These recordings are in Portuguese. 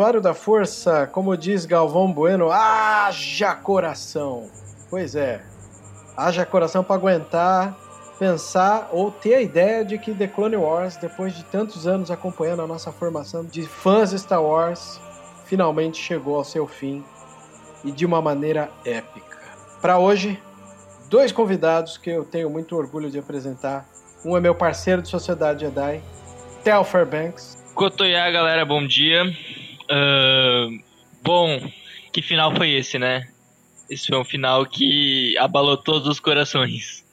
Usuário da força, como diz Galvão Bueno, haja coração. Pois é, haja coração para aguentar, pensar ou ter a ideia de que The Clone Wars, depois de tantos anos acompanhando a nossa formação de fãs Star Wars, finalmente chegou ao seu fim e de uma maneira épica. Para hoje, dois convidados que eu tenho muito orgulho de apresentar. Um é meu parceiro de Sociedade Jedi, Theo Fairbanks. Cotoyá, galera, bom dia. Uh, bom, que final foi esse, né? Esse foi um final que abalou todos os corações.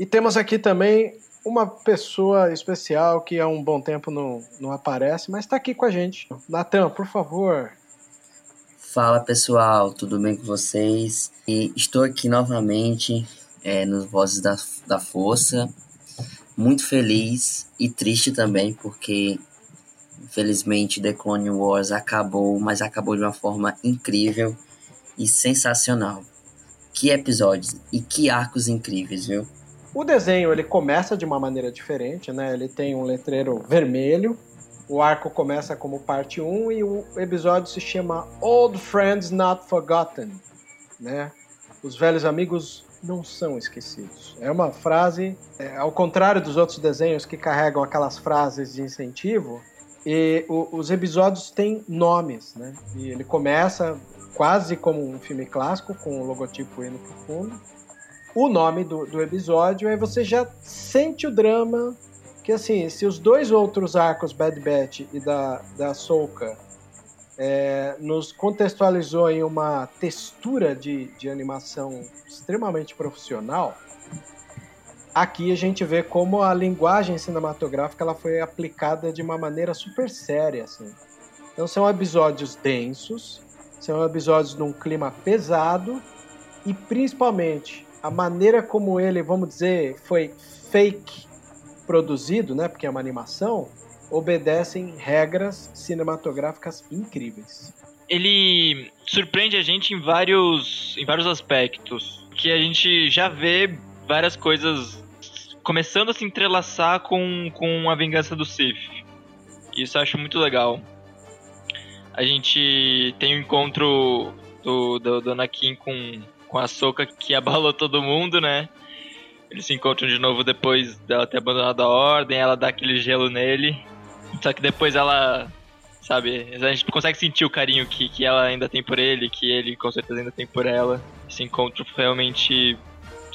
E temos aqui também uma pessoa especial que há um bom tempo não, não aparece, mas está aqui com a gente. Natan, por favor. Fala pessoal, tudo bem com vocês? E estou aqui novamente é, nos Vozes da, da Força. Muito feliz e triste também, porque Infelizmente, The Clone Wars acabou, mas acabou de uma forma incrível e sensacional. Que episódios e que arcos incríveis, viu? O desenho ele começa de uma maneira diferente, né? Ele tem um letreiro vermelho. O arco começa como parte 1 e o episódio se chama Old Friends Not Forgotten, né? Os velhos amigos não são esquecidos. É uma frase, é, ao contrário dos outros desenhos que carregam aquelas frases de incentivo, e o, os episódios têm nomes, né? E ele começa quase como um filme clássico, com o logotipo indo pro fundo. O nome do, do episódio, aí você já sente o drama. Que assim, se os dois outros arcos, Bad Batch e da, da Soka, é, nos contextualizou em uma textura de, de animação extremamente profissional, Aqui a gente vê como a linguagem cinematográfica ela foi aplicada de uma maneira super séria, assim. Então são episódios densos, são episódios num clima pesado e principalmente a maneira como ele, vamos dizer, foi fake produzido, né, porque é uma animação, obedecem regras cinematográficas incríveis. Ele surpreende a gente em vários, em vários aspectos, que a gente já vê várias coisas começando a se entrelaçar com, com a vingança do Sith. Isso eu acho muito legal. A gente tem o um encontro do, do, do Anakin com, com a Soka que abalou todo mundo, né? Eles se encontram de novo depois dela ter abandonado a ordem, ela dá aquele gelo nele. Só que depois ela, sabe, a gente consegue sentir o carinho que, que ela ainda tem por ele, que ele com certeza ainda tem por ela. Esse encontro realmente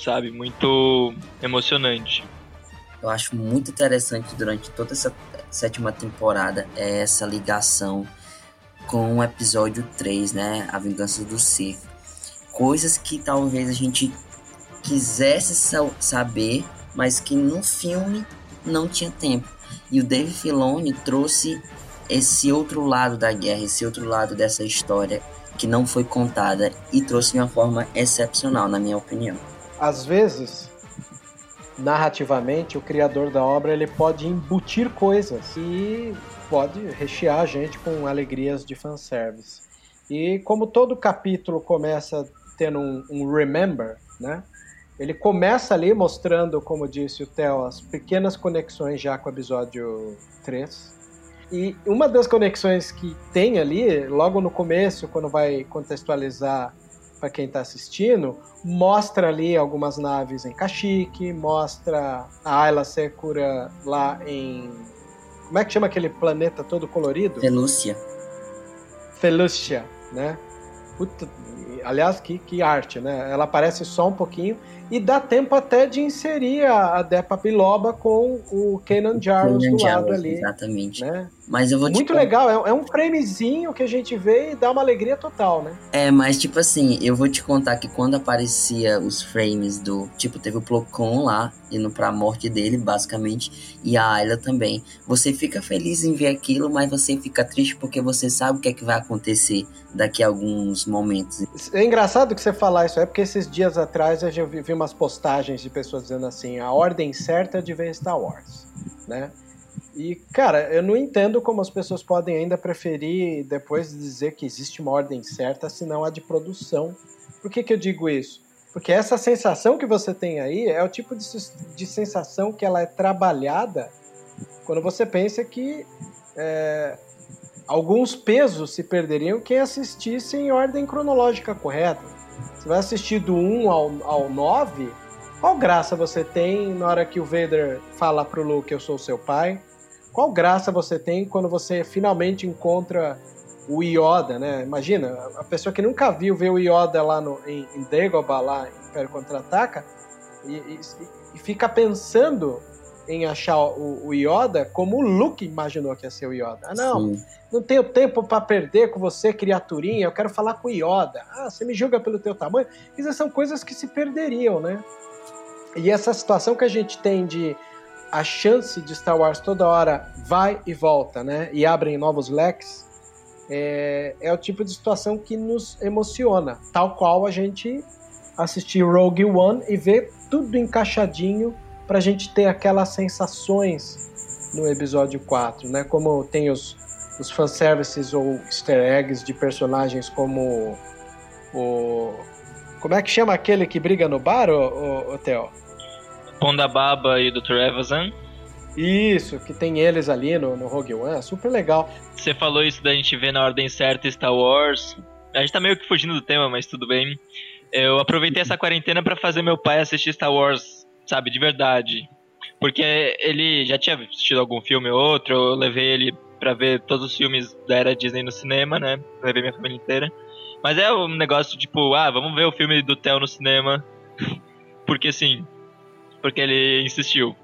sabe? Muito emocionante. Eu acho muito interessante durante toda essa sétima temporada é essa ligação com o episódio 3, né? A Vingança do Sith. Coisas que talvez a gente quisesse saber, mas que no filme não tinha tempo. E o Dave Filoni trouxe esse outro lado da guerra, esse outro lado dessa história que não foi contada e trouxe de uma forma excepcional, na minha opinião às vezes, narrativamente, o criador da obra ele pode embutir coisas e pode rechear a gente com alegrias de fanservice. E como todo capítulo começa tendo um, um remember, né? Ele começa ali mostrando, como disse o Theo, as pequenas conexões já com o episódio 3. E uma das conexões que tem ali, logo no começo, quando vai contextualizar para quem está assistindo, mostra ali algumas naves em Kashyyyk, mostra a Ayla Secura lá em... Como é que chama aquele planeta todo colorido? Felúcia. Felúcia, né? Puta, aliás, que, que arte, né? Ela aparece só um pouquinho e dá tempo até de inserir a, a Depa Biloba com o Kenan Jarrus do lado ali. Exatamente. Né? Mas eu vou Muito legal, é, é, um framezinho que a gente vê e dá uma alegria total, né? É, mas tipo assim, eu vou te contar que quando aparecia os frames do. Tipo, teve o Plocon lá, indo pra morte dele, basicamente, e a Ayla também. Você fica feliz em ver aquilo, mas você fica triste porque você sabe o que é que vai acontecer daqui a alguns momentos. É engraçado que você falar isso, é porque esses dias atrás eu vi umas postagens de pessoas dizendo assim: a ordem certa de ver Star Wars, né? E, cara, eu não entendo como as pessoas podem ainda preferir depois dizer que existe uma ordem certa, senão a de produção. Por que, que eu digo isso? Porque essa sensação que você tem aí é o tipo de, de sensação que ela é trabalhada quando você pensa que é, alguns pesos se perderiam quem assistisse em ordem cronológica correta. Você vai assistir do 1 ao, ao 9, qual graça você tem na hora que o Vader fala pro Luke, eu sou seu pai? Qual graça você tem quando você finalmente encontra o Yoda, né? Imagina, a pessoa que nunca viu ver o Yoda lá no, em, em Dagobah, lá em Império Contra-Ataca, e, e, e, fica pensando em achar o, o, Yoda como o Luke imaginou que ia ser o Yoda. Ah, não, Sim. não tenho tempo para perder com você, criaturinha, eu quero falar com o Yoda. Ah, você me julga pelo teu tamanho. Isso são coisas que se perderiam, né? E essa situação que a gente tem de a chance de Star Wars toda hora vai e volta, né? E abrem novos leques, é, é o tipo de situação que nos emociona. Tal qual a gente assistir Rogue One e ver tudo encaixadinho para a gente ter aquelas sensações no episódio 4, né? Como tem os, os fanservices ou easter eggs de personagens como o. Como é que chama aquele que briga no bar, o, o, Theo? Ponda Baba e Dr. Evazan. Isso, que tem eles ali no, no Rogue One, é super legal. Você falou isso da gente ver na ordem certa Star Wars. A gente tá meio que fugindo do tema, mas tudo bem. Eu aproveitei essa quarentena para fazer meu pai assistir Star Wars, sabe, de verdade. Porque ele já tinha assistido algum filme ou outro, eu levei ele para ver todos os filmes da era Disney no cinema, né? Levei minha família inteira. Mas é um negócio tipo, ah, vamos ver o filme do Theo no cinema. Porque assim, porque ele insistiu.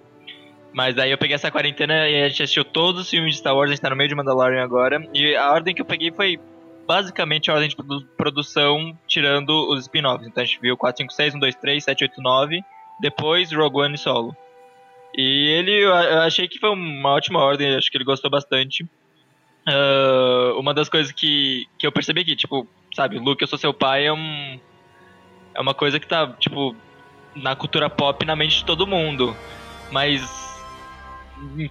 Mas daí eu peguei essa quarentena e a gente assistiu todos os filmes de Star Wars, a gente tá no meio de Mandalorian agora. E a ordem que eu peguei foi basicamente a ordem de produção, tirando os spin-offs. Então a gente viu 4, 5, 6, 1, 2, 3, 7, 8, 9, depois Rogue One Solo. E ele, eu achei que foi uma ótima ordem, acho que ele gostou bastante. Uh, uma das coisas que, que eu percebi aqui, tipo, sabe, Luke, eu sou seu pai, é um. É uma coisa que tá, tipo, na cultura pop na mente de todo mundo. Mas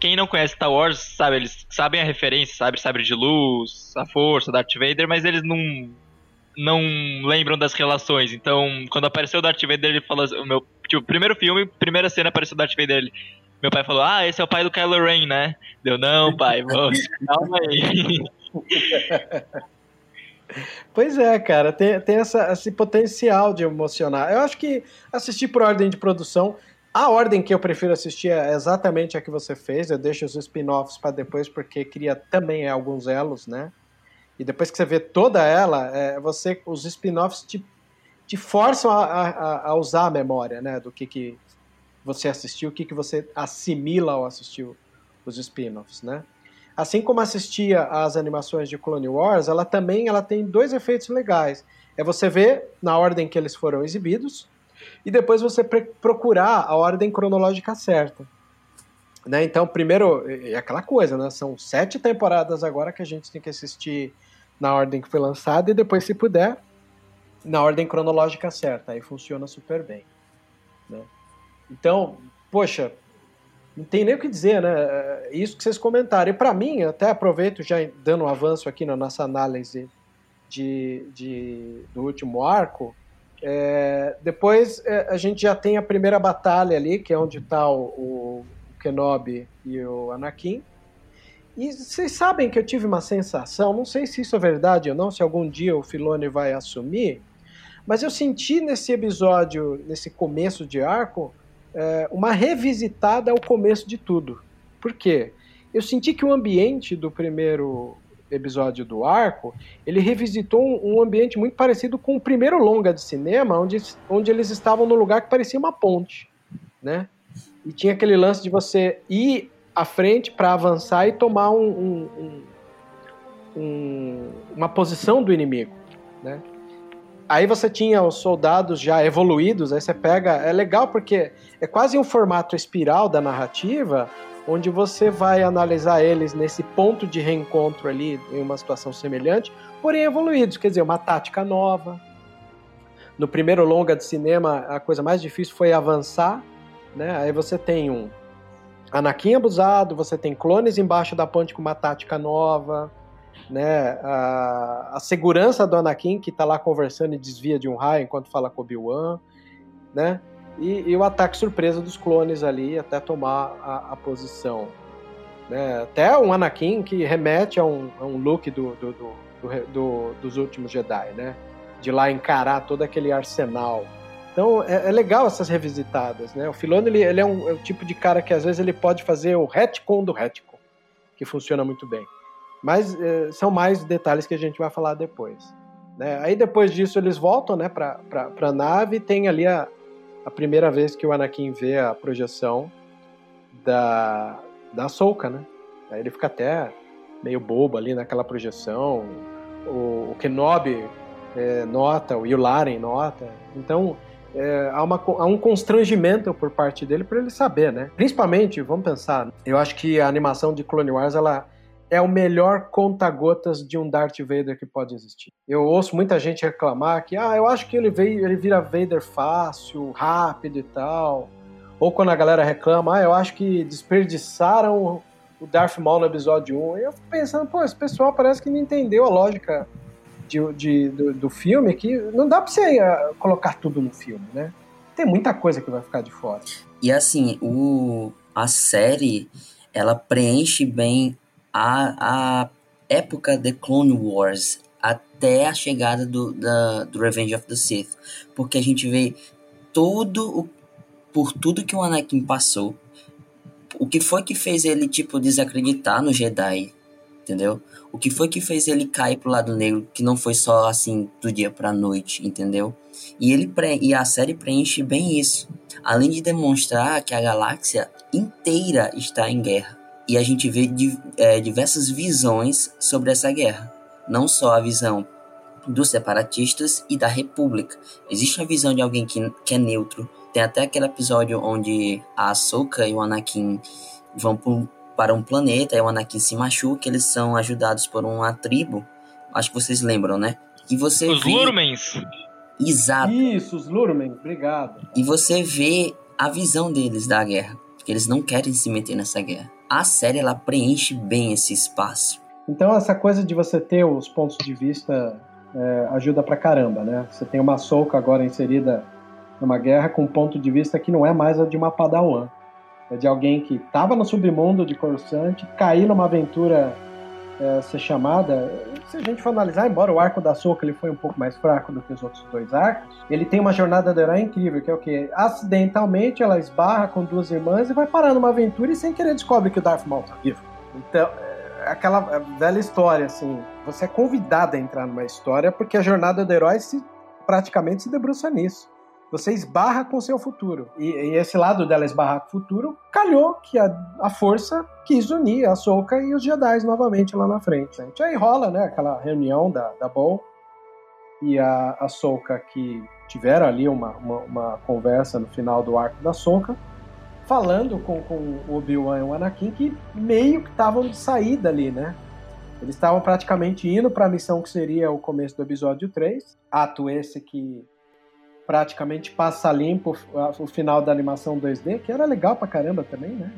quem não conhece Star Wars, sabe, eles sabem a referência, sabe, sabre de luz, a força, Darth Vader, mas eles não não lembram das relações. Então, quando apareceu o Darth Vader, ele falou, o meu, tipo, primeiro filme, primeira cena apareceu o Darth Vader, ele, meu pai falou: "Ah, esse é o pai do Kylo Ren, né?" Deu: "Não, pai, vamos, calma aí." Pois é, cara, tem, tem essa, esse potencial de emocionar. Eu acho que assistir por ordem de produção, a ordem que eu prefiro assistir é exatamente a que você fez. Eu deixo os spin-offs para depois, porque cria também alguns elos, né? E depois que você vê toda ela, é, você, os spin-offs te, te forçam a, a, a, usar a memória, né? Do que, que você assistiu, o que, que você assimila ao assistir os spin-offs, né? assim como assistia às animações de Clone Wars, ela também ela tem dois efeitos legais. É você ver na ordem que eles foram exibidos e depois você procurar a ordem cronológica certa. Né? Então, primeiro, é aquela coisa, né? São sete temporadas agora que a gente tem que assistir na ordem que foi lançada e depois, se puder, na ordem cronológica certa. Aí funciona super bem. Né? Então, poxa, não tem nem o que dizer, né? É, isso que vocês comentaram. E para mim, até aproveito já dando um avanço aqui na nossa análise de, de do último arco. É, depois é, a gente já tem a primeira batalha ali, que é onde está o, o Kenobi e o Anakin. E vocês sabem que eu tive uma sensação, não sei se isso é verdade ou não, se algum dia o Filone vai assumir, mas eu senti nesse episódio, nesse começo de arco, é, uma revisitada ao começo de tudo. Por quê? Eu senti que o ambiente do primeiro episódio do arco, ele revisitou um, um, ambiente muito parecido com o primeiro longa de cinema, onde, onde eles estavam no lugar que parecia uma ponte, né? E tinha aquele lance de você ir à frente para avançar e tomar um, um, um, uma posição do inimigo, né? Aí você tinha os soldados já evoluídos, aí você pega. É legal porque é quase um formato espiral da narrativa, onde você vai analisar eles nesse ponto de reencontro ali, em uma situação semelhante, porém evoluídos, quer dizer, uma tática nova. No primeiro longa de cinema, a coisa mais difícil foi avançar, né? Aí você tem um Anakin abusado, você tem clones embaixo da ponte com uma tática nova, né? A, a segurança do Anakin que está lá conversando e desvia de um raio enquanto fala com Obi-Wan, né? E, e, o ataque surpresa dos clones ali até tomar a, a posição. Né? Até um Anakin que remete a um, a um look do, do, do, do, dos últimos Jedi, né? De lá encarar todo aquele arsenal. Então é, é legal essas revisitadas, né? O Filoni ele, ele é, um, é o tipo de cara que às vezes ele pode fazer o retcon do retcon, que funciona muito bem. Mas é, são mais detalhes que a gente vai falar depois. Né? Aí depois disso eles voltam né, para a nave e tem ali a, a primeira vez que o Anakin vê a projeção da, da Ahsoka, né? Aí ele fica até meio bobo ali naquela projeção. O, o Kenobi é, nota, o Yularen nota. Então é, há, uma, há um constrangimento por parte dele para ele saber, né? Principalmente, vamos pensar, eu acho que a animação de Clone Wars ela é o melhor conta-gotas de um Darth Vader que pode existir. Eu ouço muita gente reclamar que, ah, eu acho que ele veio, ele vira Vader fácil, rápido e tal. Ou quando a galera reclama, ah, eu acho que desperdiçaram o Darth Maul no episódio 1. E eu fico pensando, pô, esse pessoal parece que não entendeu a lógica de, de do, do, filme, que não dá pra você uh, colocar tudo no filme, né? Tem muita coisa que vai ficar de fora. E assim, o, a série, ela preenche bem a, a época de Clone Wars até a chegada do, da, do Revenge of the Sith, porque a gente vê todo o, por tudo que o Anakin passou, o que foi que fez ele tipo desacreditar no Jedi, entendeu? O que foi que fez ele cair pro lado negro, que não foi só assim do dia pra noite, entendeu? E ele pre e a série preenche bem isso, além de demonstrar que a galáxia inteira está em guerra e a gente vê é, diversas visões sobre essa guerra. Não só a visão dos separatistas e da República. Existe a visão de alguém que, que é neutro. Tem até aquele episódio onde a Ahsoka e o Anakin vão para um planeta e o Anakin se machuca. Eles são ajudados por uma tribo. Acho que vocês lembram, né? E você os vê... Lurmens. Exato. Isso, os Lurmens. Obrigado. E você vê a visão deles da guerra. Porque eles não querem se meter nessa guerra a série ela preenche bem esse espaço. Então essa coisa de você ter os pontos de vista é, ajuda pra caramba, né? Você tem uma Soca agora inserida numa guerra com um ponto de vista que não é mais a de uma Padawan. É de alguém que estava no submundo de Coruscant, caiu numa aventura é, ser chamada. Se a gente for analisar, embora o arco da Soca ele foi um pouco mais fraco do que os outros dois arcos, ele tem uma jornada do herói incrível, que é o que acidentalmente ela esbarra com duas irmãs e vai parar numa aventura e sem querer descobre que o Darth Maul tá vivo. Então, é aquela velha história assim, você é convidado a entrar numa história porque a jornada do herói se praticamente se debruça nisso você esbarra com o seu futuro. E, e, esse lado dela esbarrar com o futuro, calhou que a, a força quis unir a Soka e os Jedi novamente lá na frente. Né? Aí rola, né, aquela reunião da, da Bol e a, a Soka que tiveram ali uma, uma, uma, conversa no final do arco da Soka, falando com, com o Obi-Wan e o Anakin que meio que estavam de saída ali, né? Eles estavam praticamente indo para a missão que seria o começo do episódio 3, ato esse que praticamente passa limpo o final da animação 2D, que era legal pra caramba também, né?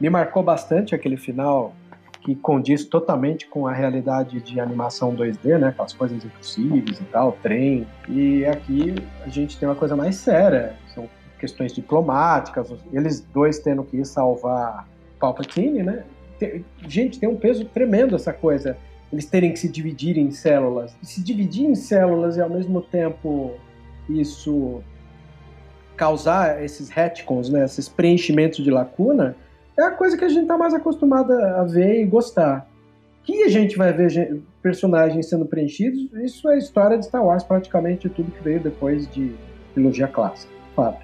Me marcou bastante aquele final que condiz totalmente com a realidade de animação 2D, né? Aquelas coisas impossíveis e tal, trem. E aqui a gente tem uma coisa mais séria, são questões diplomáticas, eles dois tendo que ir salvar Palpatine, né? Tem, gente, tem um peso tremendo essa coisa. Eles terem que se dividir em células. E se dividir em células e ao mesmo tempo isso causar esses retcons, né, esses preenchimentos de lacuna, é a coisa que a gente está mais acostumado a ver e gostar. que a gente vai ver personagens sendo preenchidos, isso é história de Star Wars, praticamente tudo que veio depois de trilogia clássica.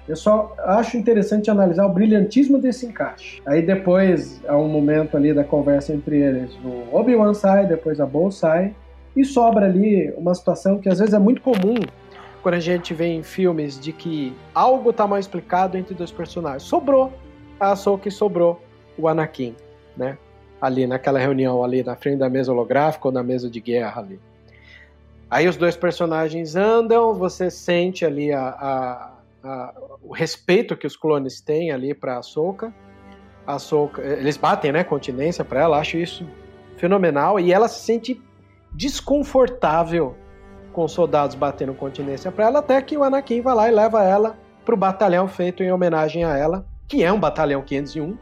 Eu só acho interessante analisar o brilhantismo desse encaixe. Aí depois há um momento ali da conversa entre eles, o Obi-Wan sai, depois a Bo sai, e sobra ali uma situação que às vezes é muito comum quando a gente vê em filmes de que algo está mal explicado entre dois personagens. Sobrou a Ahsoka e sobrou o Anakin, né? Ali naquela reunião ali na frente da mesa holográfica ou na mesa de guerra ali. Aí os dois personagens andam, você sente ali a, a, a, o respeito que os clones têm ali para a Ahsoka. A eles batem, né, continência para ela, acho isso fenomenal e ela se sente desconfortável com soldados batendo continência para ela, até que o Anakin vai lá e leva ela para o batalhão feito em homenagem a ela, que é um batalhão 501,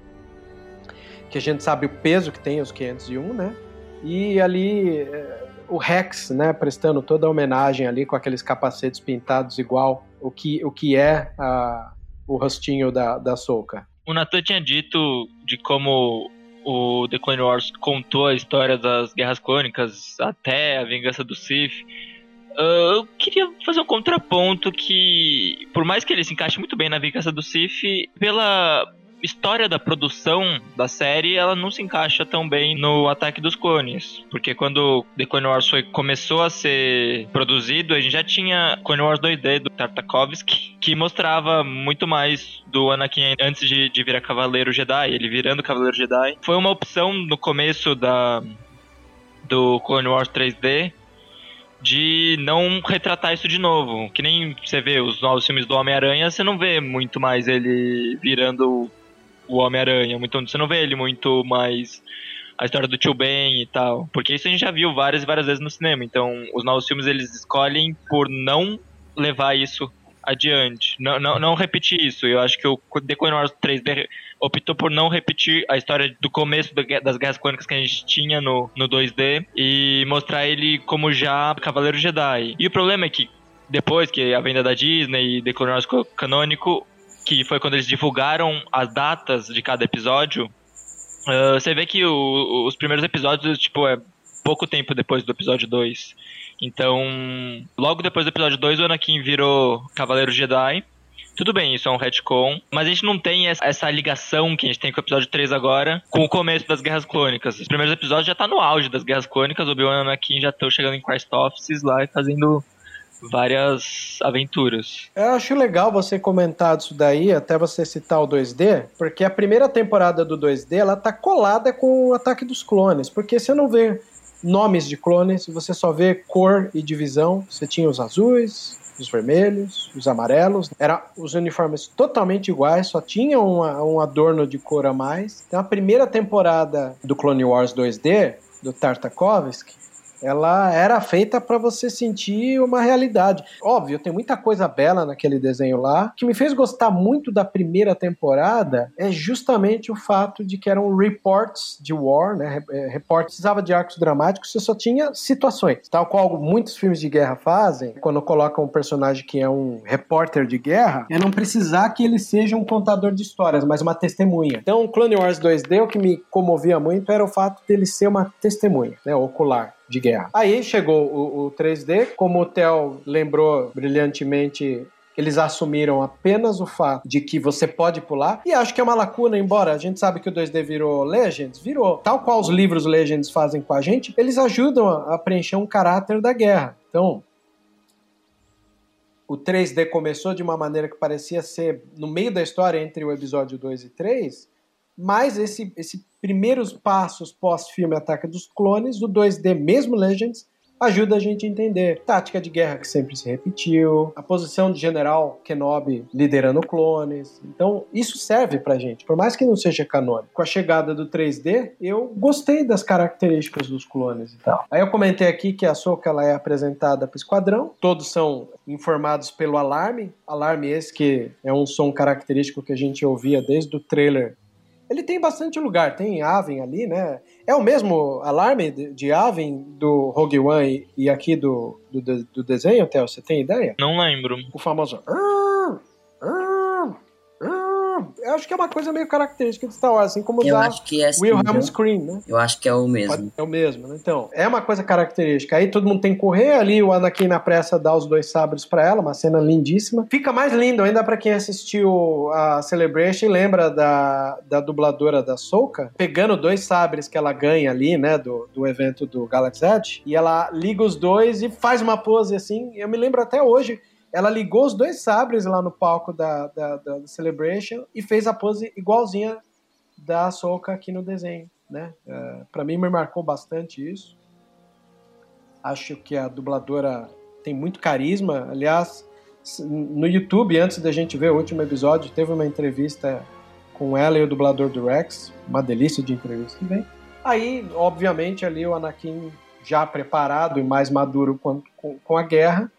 que a gente sabe o peso que tem os 501, né? E ali é, o Rex, né, prestando toda a homenagem ali com aqueles capacetes pintados igual o que, o que é a, o rostinho da, da Soca. O Nathan tinha dito de como o The Clone Wars contou a história das Guerras Clônicas até a Vingança do Sith Uh, eu queria fazer um contraponto que, por mais que ele se encaixe muito bem na Vingança do Sif, pela história da produção da série, ela não se encaixa tão bem no Ataque dos Clones. Porque quando The Clone Wars foi, começou a ser produzido, a gente já tinha Clone Wars 2D do Tartakovsky, que mostrava muito mais do Anakin antes de, de virar Cavaleiro Jedi, ele virando Cavaleiro Jedi. Foi uma opção no começo da do Clone Wars 3D, de não retratar isso de novo. Que nem você vê os novos filmes do Homem-Aranha, você não vê muito mais ele virando o Homem-Aranha. Muito, você não vê ele muito mais a história do tio Ben e tal. Porque isso a gente já viu várias e várias vezes no cinema. Então, os novos filmes eles escolhem por não levar isso adiante. Não, não, não repetir isso. Eu acho que o The Clone Wars 3D optou por não repetir a história do começo das Guerras Clônicas que a gente tinha no, no 2D e mostrar ele como já Cavaleiro Jedi. E o problema é que depois que a venda da Disney e The Clone Wars canônico, que foi quando eles divulgaram as datas de cada episódio, uh, você vê que o, os primeiros episódios, tipo, é pouco tempo depois do episódio 2. Então, logo depois do episódio 2, o Anakin virou Cavaleiro Jedi. Tudo bem, isso é um retcon, mas a gente não tem essa ligação que a gente tem com o episódio 3 agora com o começo das Guerras Clônicas. Os primeiros episódios já tá no auge das Guerras Clônicas, Obi-Wan e Anakin já estão chegando em Christ Offices lá e fazendo várias aventuras. Eu acho legal você comentar disso daí, até você citar o 2D, porque a primeira temporada do 2D ela tá colada com o Ataque dos Clones, porque você não vê nomes de clones, você só vê cor e divisão. Você tinha os azuis, os vermelhos, os amarelos. Eram os uniformes totalmente iguais, só tinha uma, um adorno de cor a mais. Então a primeira temporada do Clone Wars 2D, do Tartakovsky, ela era feita para você sentir uma realidade. Óbvio, tem muita coisa bela naquele desenho lá. O que me fez gostar muito da primeira temporada é justamente o fato de que eram reports de war, né? É, reportes precisava de arcos dramáticos, você só tinha situações. Tal qual muitos filmes de guerra fazem, quando colocam um personagem que é um repórter de guerra, é não precisar que ele seja um contador de histórias, mas uma testemunha. Então, Clone Wars 2D, o que me comovia muito era o fato dele ser uma testemunha, né? Ocular de guerra. Aí chegou o, o 3D, como o Theo lembrou brilhantemente eles assumiram apenas o fato de que você pode pular, e acho que é uma lacuna, embora a gente sabe que o 2D virou Legends, virou. Tal qual os livros Legends fazem com a gente, eles ajudam a, preencher um caráter da guerra. Então, o 3D começou de uma maneira que parecia ser no meio da história entre o episódio 2 e 3, mas esse, esse primeiros passos pós-filme Ataque dos Clones, o 2D, mesmo Legends, ajuda a gente a entender tática de guerra que sempre se repetiu, a posição de General Kenobi liderando clones. Então, isso serve pra gente, por mais que não seja canônico. Com a chegada do 3D, eu gostei das características dos clones e tal. Aí eu comentei aqui que a Soka ela é apresentada para o esquadrão, todos são informados pelo alarme, alarme esse que é um som característico que a gente ouvia desde o trailer ele tem bastante lugar. Tem Aven ali, né? É o mesmo alarme de Aven do Rogue One e aqui do, do, do desenho, Theo? Você tem ideia? Não lembro. O famoso. Eu acho que é uma coisa meio característica de Star Wars, assim como Eu usar acho que é assim, Wilhelm viu? Scream, né? Eu acho que é o mesmo. É o mesmo, né? Então, é uma coisa característica. Aí todo mundo tem que correr ali, o Anakin na pressa dá os dois sabres pra ela, uma cena lindíssima. Fica mais lindo ainda pra quem assistiu a Celebration e lembra da, da dubladora da Soka, pegando dois sabres que ela ganha ali, né, do, do evento do Galaxy Edge, e ela liga os dois e faz uma pose assim. Eu me lembro até hoje. Ela ligou os dois sabres lá no palco da, da, da Celebration e fez a pose igualzinha da Soka aqui no desenho, né? É, para mim me marcou bastante isso. Acho que a dubladora tem muito carisma. Aliás, no YouTube, antes da gente ver o último episódio, teve uma entrevista com ela e o dublador do Rex. Uma delícia de entrevista também. Aí, obviamente, ali o Anakin já preparado e mais maduro com, com, com a guerra,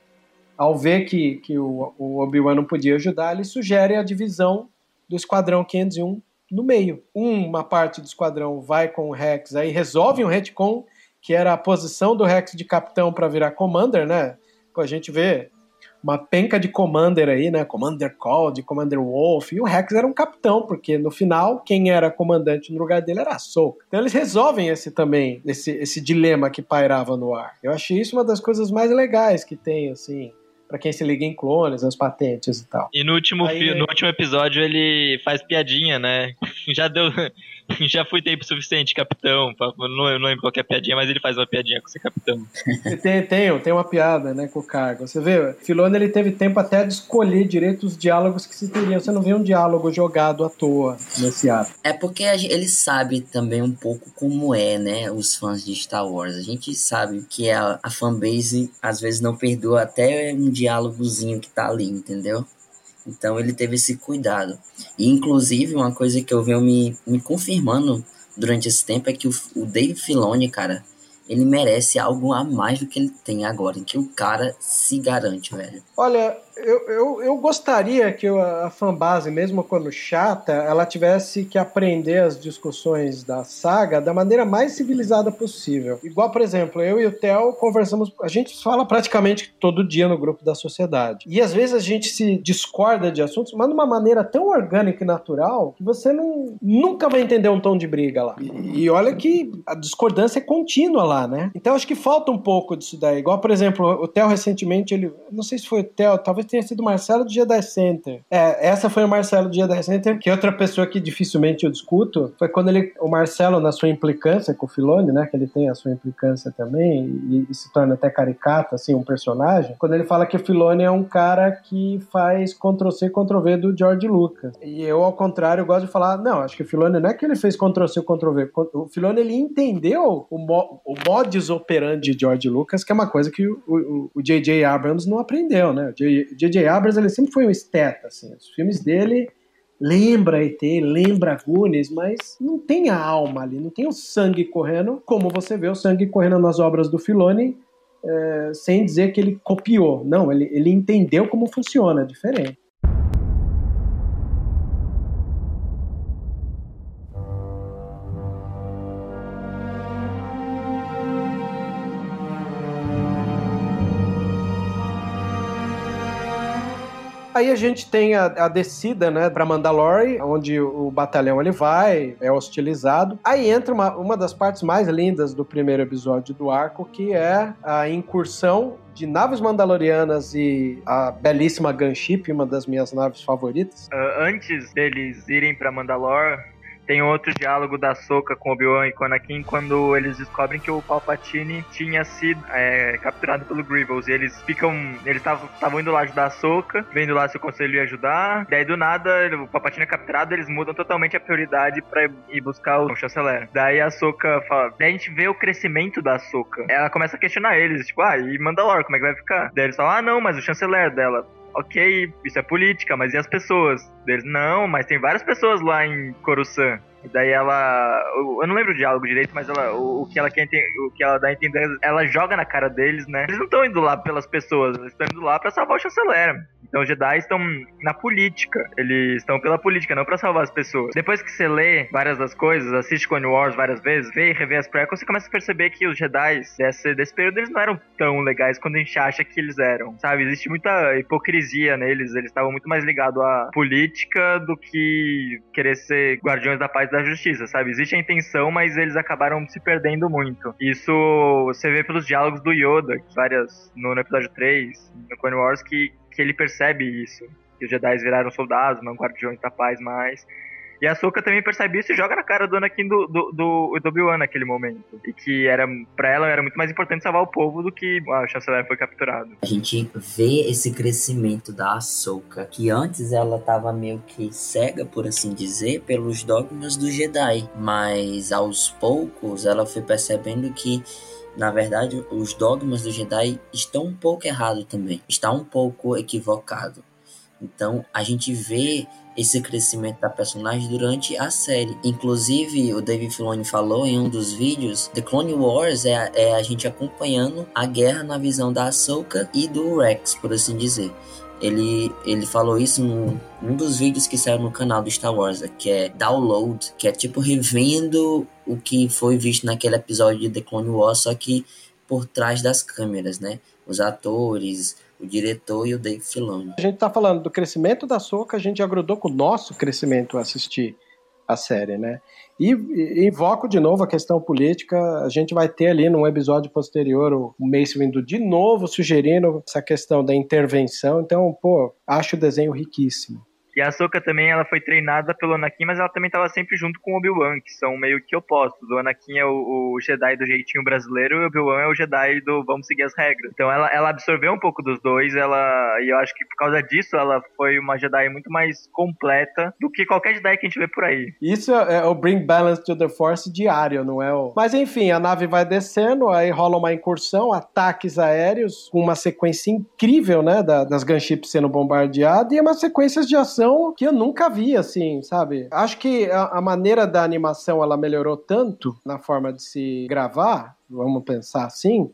ao ver que, que o, o Obi-Wan não podia ajudar, ele sugere a divisão do Esquadrão 501 no meio. Uma parte do esquadrão vai com o Rex, aí resolve um retcon, que era a posição do Rex de capitão para virar commander, né? Pô, a gente vê uma penca de commander aí, né? Commander Cold, Commander Wolf, e o Rex era um capitão, porque no final quem era comandante no lugar dele era a Ahsoka. Então eles resolvem esse também, esse, esse dilema que pairava no ar. Eu achei isso uma das coisas mais legais que tem, assim, para quem se liga em clones, as patentes e tal. E no último, Aí- no último episódio ele faz piadinha, né? Já deu. Já fui tempo suficiente, capitão. pra- Não, não lembro qual que é a piadinha, mas ele faz uma piadinha com ser capitão. Tem, tem, tem uma piada, né, com o cargo. Você vê, Filone ele teve tempo até de escolher direito os diálogos que se teriam. Você não vê um diálogo jogado à toa nesse ato. É porque ele sabe também um pouco como é, né, os fãs de Star Wars. A gente sabe que a, a fanbase às vezes não perdoa até um diálogozinho que tá ali, entendeu? Então ele teve esse cuidado. E inclusive uma coisa que eu venho me, me confirmando durante esse tempo é que o, o Dave Filoni, cara, ele merece algo a mais do que ele tem agora, que o cara se garante, velho. Olha, eu, eu, eu gostaria que a, fanbase, mesmo quando chata, ela tivesse que aprender as discussões da saga da maneira mais civilizada possível. Igual, por exemplo, eu e o Theo conversamos, a gente fala praticamente todo dia no grupo da sociedade. E às vezes a gente se discorda de assuntos, mas de uma maneira tão orgânica e natural que você não, nunca vai entender um tom de briga lá. E, e olha que a discordância é contínua lá, né? Então acho que falta um pouco disso daí. Igual, por exemplo, o Theo recentemente, ele. Não sei se foi o Theo, talvez tenha sido Marcelo do Jedi Center. É, essa foi o Marcelo do Jedi Center, que outra pessoa que dificilmente eu discuto foi quando ele. O Marcelo, na sua implicância com o Filone, né? Que ele tem a sua implicância também, e, e se torna até caricata, assim, um personagem. Quando ele fala que o Filone é um cara que faz Ctrl-C, Ctrl-V do George Lucas. E eu, ao contrário, gosto de falar, não, acho que o Filone não é que ele fez Ctrl-C, Ctrl-V. O Filone, ele entendeu o, mo o modus operandi de George Lucas, que é uma coisa que o- o J.J. Abrams não aprendeu, né? O J.J. Abrams, ele sempre foi um esteta, assim. Os filmes dele lembra ET, lembra Goonies, mas não tem a alma ali, não tem o sangue correndo, como você vê o sangue correndo nas obras do Filoni, é, sem dizer que ele copiou. Não, ele, ele entendeu como funciona, é diferente. Aí a gente tem a, a descida, né, pra Mandalore, onde o batalhão ele vai, é hostilizado. Aí entra uma, uma das partes mais lindas do primeiro episódio do arco, que é a incursão de naves mandalorianas e a belíssima Gunship, uma das minhas naves favoritas. Ah, antes deles irem pra Mandalore, tem outro diálogo da Soka com Obi-Wan e com Anakin quando eles descobrem que o Palpatine tinha sido é, capturado pelo Grievous. E eles ficam. Eles estavam indo lá ajudar a Soka, vendo lá se o conselho ia ajudar. Daí do nada, o Palpatine é capturado, eles mudam totalmente a prioridade pra ir buscar o chanceler. Daí a Soka fala. Daí a gente vê o crescimento da Soka. Ela começa a questionar eles, tipo, ah, e Mandalore, como é que vai ficar? Daí eles falam, ah, não, mas o chanceler dela ok, isso é política, mas e as pessoas? Deles, não, mas tem várias pessoas lá em Coruscant. E daí ela. Eu não lembro o diálogo direito, mas ela, o, o que ela quer o que ela dá a entender, ela joga na cara deles, né? Eles não estão indo lá pelas pessoas, eles estão indo lá pra salvar o chanceler. Então os Jedi estão na política. Eles estão pela política, não para salvar as pessoas. Depois que você lê várias das coisas, assiste Clone Wars várias vezes, vê e revê as prequels, você começa a perceber que os Jedi desse, desse período eles não eram tão legais quando a gente acha que eles eram. Sabe? Existe muita hipocrisia neles. Eles estavam muito mais ligados à política do que querer ser guardiões da paz e da justiça, sabe? Existe a intenção, mas eles acabaram se perdendo muito. Isso você vê pelos diálogos do Yoda, várias no, no episódio 3, no Clone Wars, que, que ele percebe isso. Que os Jedi viraram soldados, não guardiões da paz mais. E a Soka também percebe isso e joga na cara do Anakin do, do, do, do Obi-Wan naquele momento. E que era, pra ela era muito mais importante salvar o povo do que ah, o chanceler foi capturado. A gente vê esse crescimento da Ahsoka, que antes ela tava meio que cega, por assim dizer, pelos dogmas do Jedi. Mas aos poucos ela foi percebendo que na verdade, os dogmas do Jedi estão um pouco errados também. Está um pouco equivocado. Então, a gente vê esse crescimento da personagem durante a série. Inclusive, o David Filoni falou em um dos vídeos, The Clone Wars é, é a gente acompanhando a guerra na visão da Ahsoka e do Rex, por assim dizer. Ele, ele falou isso num, num dos vídeos que saiu no canal do Star Wars, que é Download, que é tipo revendo o que foi visto naquele episódio de The Clone Wars, só que por trás das câmeras, né? Os atores, o diretor e o Dave Filoni. A gente tá falando do crescimento da Soca, a gente já com o nosso crescimento assistir a série, né? E, invoco de novo a questão política. A gente vai ter ali num episódio posterior o Mace vindo de novo sugerindo essa questão da intervenção. Então, pô, acho o desenho riquíssimo. E a Ahsoka também, ela foi treinada pelo Anakin, mas ela também estava sempre junto com o Obi-Wan, que são meio que opostos. O Anakin é o, o Jedi do jeitinho brasileiro e o Obi-Wan é o Jedi do vamos seguir as regras. Então ela, ela absorveu um pouco dos dois, ela e eu acho que por causa disso ela foi uma Jedi muito mais completa do que qualquer Jedi que a gente vê por aí. Isso é, é o Bring Balance to the Force diário, não é o... Mas enfim, a nave vai descendo, aí rola uma incursão, ataques aéreos, uma sequência incrível, né, da, das gunships sendo bombardeadas e umas sequências de ação que eu nunca vi, assim, sabe? Acho que a, a maneira da animação ela melhorou tanto na forma de se gravar, vamos pensar assim,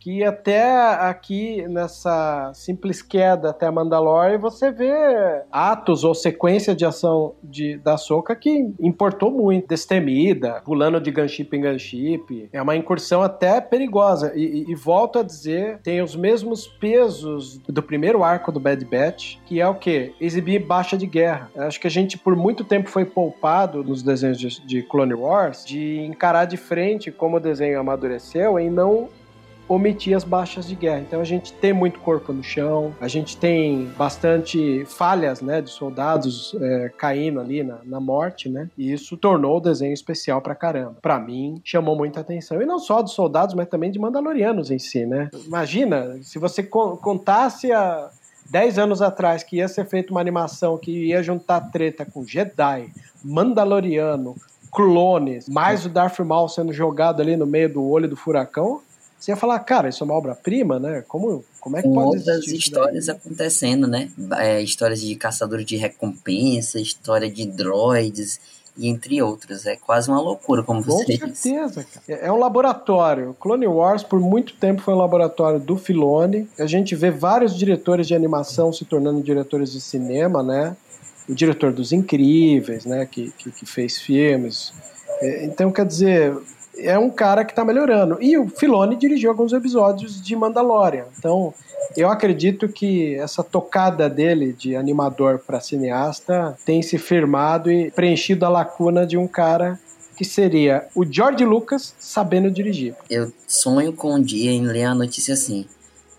que até aqui nessa simples queda até Mandalore você vê atos ou sequência de ação de, da Soca que importou muito, destemida, pulando de gunship em gunship. É uma incursão até perigosa. E, e, e, volto a dizer, tem os mesmos pesos do primeiro arco do Bad Batch, que é o que? Exibir baixa de guerra. Acho que a gente por muito tempo foi poupado nos desenhos de, de Clone Wars de encarar de frente como o desenho amadureceu em não omitir as baixas de guerra. Então a gente tem muito corpo no chão, a gente tem bastante falhas, né, de soldados é, caindo ali na, na morte, né? E isso tornou o desenho especial pra caramba. Pra mim, chamou muita atenção. E não só dos soldados, mas também de Mandalorianos em si, né? Imagina, se você contasse a 10 anos atrás que ia ser feita uma animação que ia juntar treta com Jedi, Mandaloriano, clones, mais o Darth Maul sendo jogado ali no meio do olho do furacão, você ia falar, cara, isso é uma obra-prima, né? Como, como é que Com pode outras histórias acontecendo, né? É, histórias de caçadores de recompensa, história de droids, e entre outros. É quase uma loucura, como você disse. Com certeza, cara. É um laboratório. Clone Wars, por muito tempo, foi um laboratório do Filone. A gente vê vários diretores de animação se tornando diretores de cinema, né? O diretor dos Incríveis, né? Que, que, que fez filmes. É, então, quer dizer, é um cara que está melhorando. E o Filoni dirigiu alguns episódios de Mandalorian. Então, eu acredito que essa tocada dele de animador para cineasta tem se firmado e preenchido a lacuna de um cara que seria o George Lucas sabendo dirigir. Eu sonho com um dia em ler a notícia assim.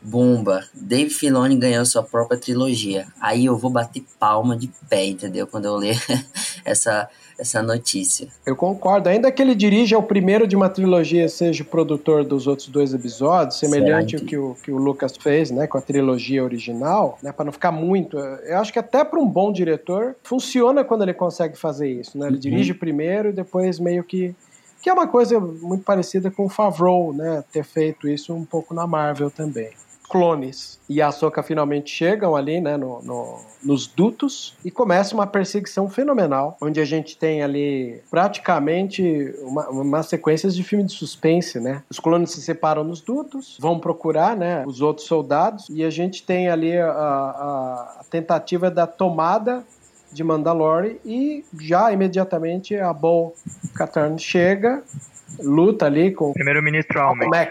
Bomba, Dave Filoni ganhou sua própria trilogia. Aí eu vou bater palma de pé, entendeu? Quando eu ler essa essa notícia. Eu concordo. Ainda que ele dirija o primeiro de uma trilogia, seja o produtor dos outros dois episódios, semelhante ao que o, que o Lucas fez, né, com a trilogia original, né, para não ficar muito. Eu acho que até para um bom diretor funciona quando ele consegue fazer isso, né? Ele uhum. dirige primeiro e depois meio que que é uma coisa muito parecida com o Favreau, né, ter feito isso um pouco na Marvel também. Clones e a Ahsoka finalmente chegam ali, né, no, no, nos dutos e começa uma perseguição fenomenal, onde a gente tem ali praticamente uma, uma sequência de filme de suspense, né? Os clones se separam nos dutos, vão procurar, né, os outros soldados e a gente tem ali a, a, a tentativa da tomada de Mandalore e já imediatamente a Bo Katan chega, luta ali com primeiro-ministro Almec.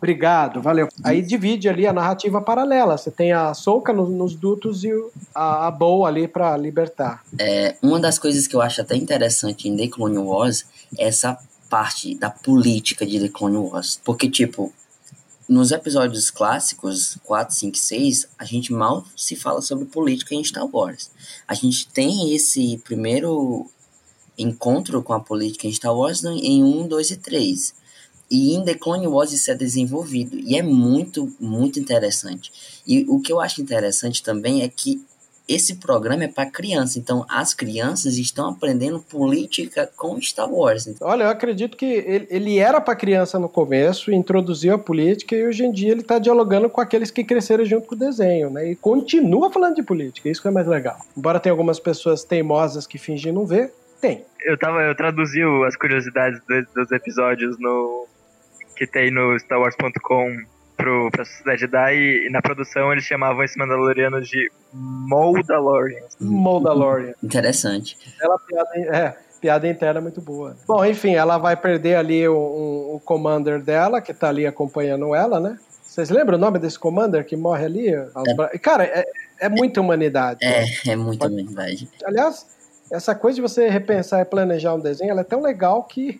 Obrigado, valeu. Aí divide ali a narrativa paralela. Você tem a Soca nos, nos dutos e a, a Bo ali para libertar. É, uma das coisas que eu acho até interessante em The Clone Wars é essa parte da política de The Clone Wars. Porque, tipo, nos episódios clássicos, 4, 5 6, a gente mal se fala sobre política em Star Wars. A gente tem esse primeiro encontro com a política em Star Wars em 1, 2 e 3. E em The Clone Wars isso é desenvolvido. E é muito, muito interessante. E o que eu acho interessante também é que esse programa é para criança, então as crianças estão aprendendo política com Star Wars. Olha, eu acredito que ele, ele era para criança no começo, introduziu a política e hoje em dia ele está dialogando com aqueles que cresceram junto com o desenho, né? E continua falando de política, isso que é mais legal. Embora tenha algumas pessoas teimosas que fingem não ver, tem. Eu tava, eu traduzi as curiosidades dos, dos episódios no que tem no StarWars.com pro, pra Sociedade Jedi e na produção eles chamavam esse Mandaloriano de Moldalorian. Moldalorian. Interessante. Ela piada, é, piada interna muito boa. Bom, enfim, ela vai perder ali o, o, o commander dela, que tá ali acompanhando ela, né? Vocês lembram o nome desse commander que morre ali? É. Cara, é, é muita humanidade. É, é muita Pode... humanidade. Aliás, essa coisa de você repensar e planejar um desenho, ela é tão legal que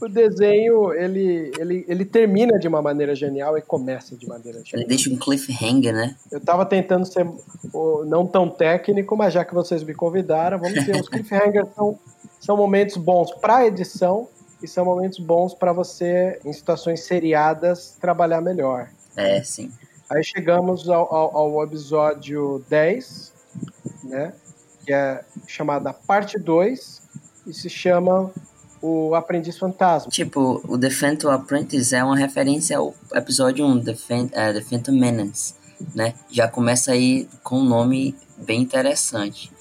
o desenho ele, ele, ele termina de uma maneira genial e começa de maneira genial. Ele deixa um cliffhanger, né? Eu tava tentando ser não tão técnico, mas já que vocês me convidaram, vamos dizer, os cliffhangers são, são momentos bons para edição e são momentos bons para você, em situações seriadas, trabalhar melhor. É, sim. Aí chegamos ao, ao, ao episódio 10, né? Que é chamada parte 2 e se chama o Aprendiz Fantasma. Tipo, o The Phantom Apprentice é uma referência ao episódio 1, The, Phan uh, The Phantom Menace, né? Já começa aí com um nome bem interessante.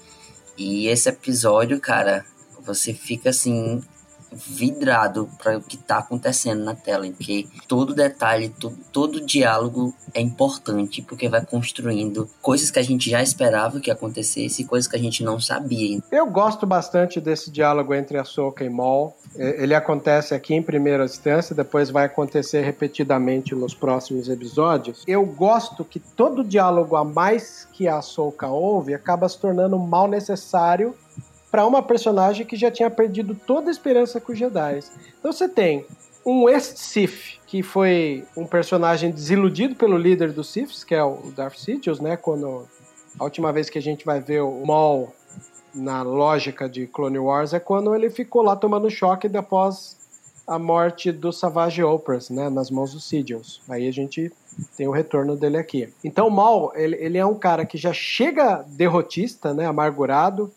E esse episódio, cara, você fica assim vidrado para o que está acontecendo na tela, em que todo detalhe, todo, todo diálogo é importante, porque vai construindo coisas que a gente já esperava que acontecesse e coisas que a gente não sabia. Eu gosto bastante desse diálogo entre a Soka e Maul. Ele acontece aqui em primeira instância, depois vai acontecer repetidamente nos próximos episódios. Eu gosto que todo diálogo a mais que a Soka ouve acaba se tornando mal necessário para uma personagem que já tinha perdido toda a esperança com os Jedi. Então você tem um ex-Sith, que foi um personagem desiludido pelo líder dos Siths, que é o Darth Sidious, né? Quando a última vez que a gente vai ver o Maul na lógica de Clone Wars é quando ele ficou lá tomando choque após a morte do Savage Oprahs, né, nas mãos do Sidious. Aí a gente tem o retorno dele aqui. Então Maul, ele, ele é um cara que já chega derrotista, né, amargurado,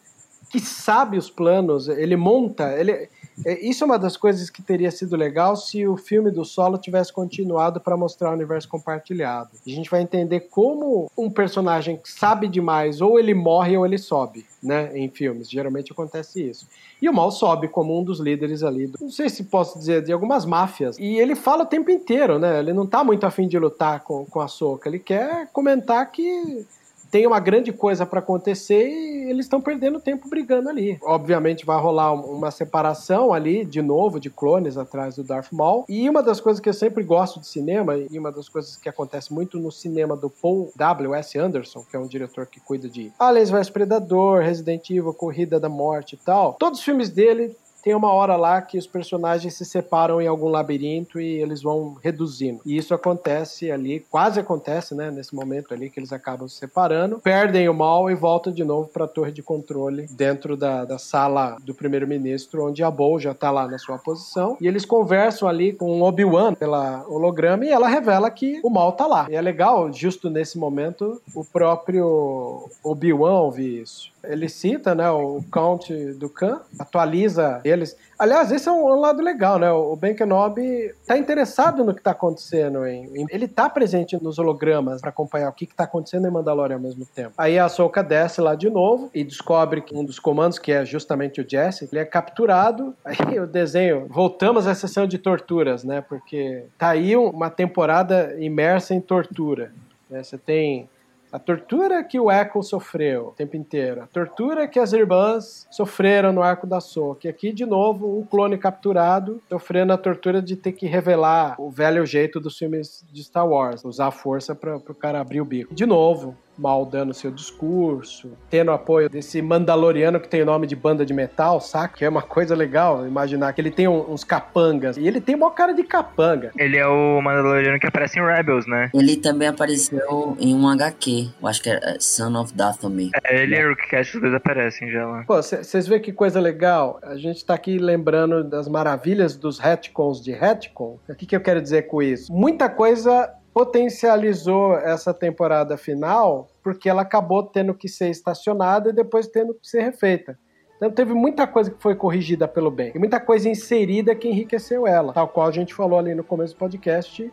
que sabe os planos, ele monta, ele é, isso é uma das coisas que teria sido legal se o filme do Solo tivesse continuado para mostrar o universo compartilhado. A gente vai entender como um personagem sabe demais, ou ele morre ou ele sobe, né? Em filmes, geralmente acontece isso. E o mal sobe como um dos líderes ali, não sei se posso dizer, de algumas máfias. E ele fala o tempo inteiro, né? Ele não tá muito afim de lutar com, com a Soca, ele quer comentar que tem uma grande coisa para acontecer e eles estão perdendo tempo brigando ali. Obviamente vai rolar uma separação ali, de novo, de clones atrás do Darth Maul. E uma das coisas que eu sempre gosto de cinema, e uma das coisas que acontece muito no cinema do Paul W.S. Anderson, que é um diretor que cuida de Aliens vs Predador, Resident Evil, Corrida da Morte e tal. Todos os filmes dele tem uma hora lá que os personagens se separam em algum labirinto e eles vão reduzindo. E isso acontece ali, quase acontece, né, nesse momento ali que eles acabam se separando, perdem o mal e voltam de novo para a torre de controle dentro da, da sala do primeiro-ministro, onde a Bo já está lá na sua posição. E eles conversam ali com Obi-Wan pela holograma e ela revela que o mal tá lá. E é legal, justo nesse momento, o próprio Obi-Wan ouvir isso. Ele cita, né, o Count do Khan, atualiza eles. Aliás, esse é um, lado legal, né? O Ben Kenobi tá interessado no que tá acontecendo. Em, em ele tá presente nos hologramas para acompanhar o que, que tá acontecendo em Mandalorian ao mesmo tempo. Aí a Ahsoka desce lá de novo e descobre que um dos comandos, que é justamente o Jesse, ele é capturado. Aí o desenho, voltamos à sessão de torturas, né? Porque tá aí uma temporada imersa em tortura. Né? Você tem a tortura que o Echo sofreu o tempo inteiro, a tortura que as irmãs sofreram no arco da Soca. E aqui, de novo, um clone capturado sofrendo a tortura de ter que revelar o velho jeito dos filmes de Star Wars, usar a força para o cara abrir o bico. De novo, mal dando seu discurso, tendo apoio desse Mandaloriano que tem o nome de banda de metal, saca? Que é uma coisa legal imaginar que ele tem uns capangas. E ele tem uma cara de capanga. Ele é o Mandaloriano que aparece em Rebels, né? Ele também apareceu em um HQ. Eu acho que é Son of Dathomir. É, ele e o Cast os dois aparecem já lá. Pô, vocês veem que coisa legal? A gente tá aqui lembrando das maravilhas dos retcons de retcon. O que, que eu quero dizer com isso? Muita coisa potencializou essa temporada final porque ela acabou tendo que ser estacionada e depois tendo que ser refeita. Então teve muita coisa que foi corrigida pelo bem e muita coisa inserida que enriqueceu ela, tal qual a gente falou ali no começo do podcast,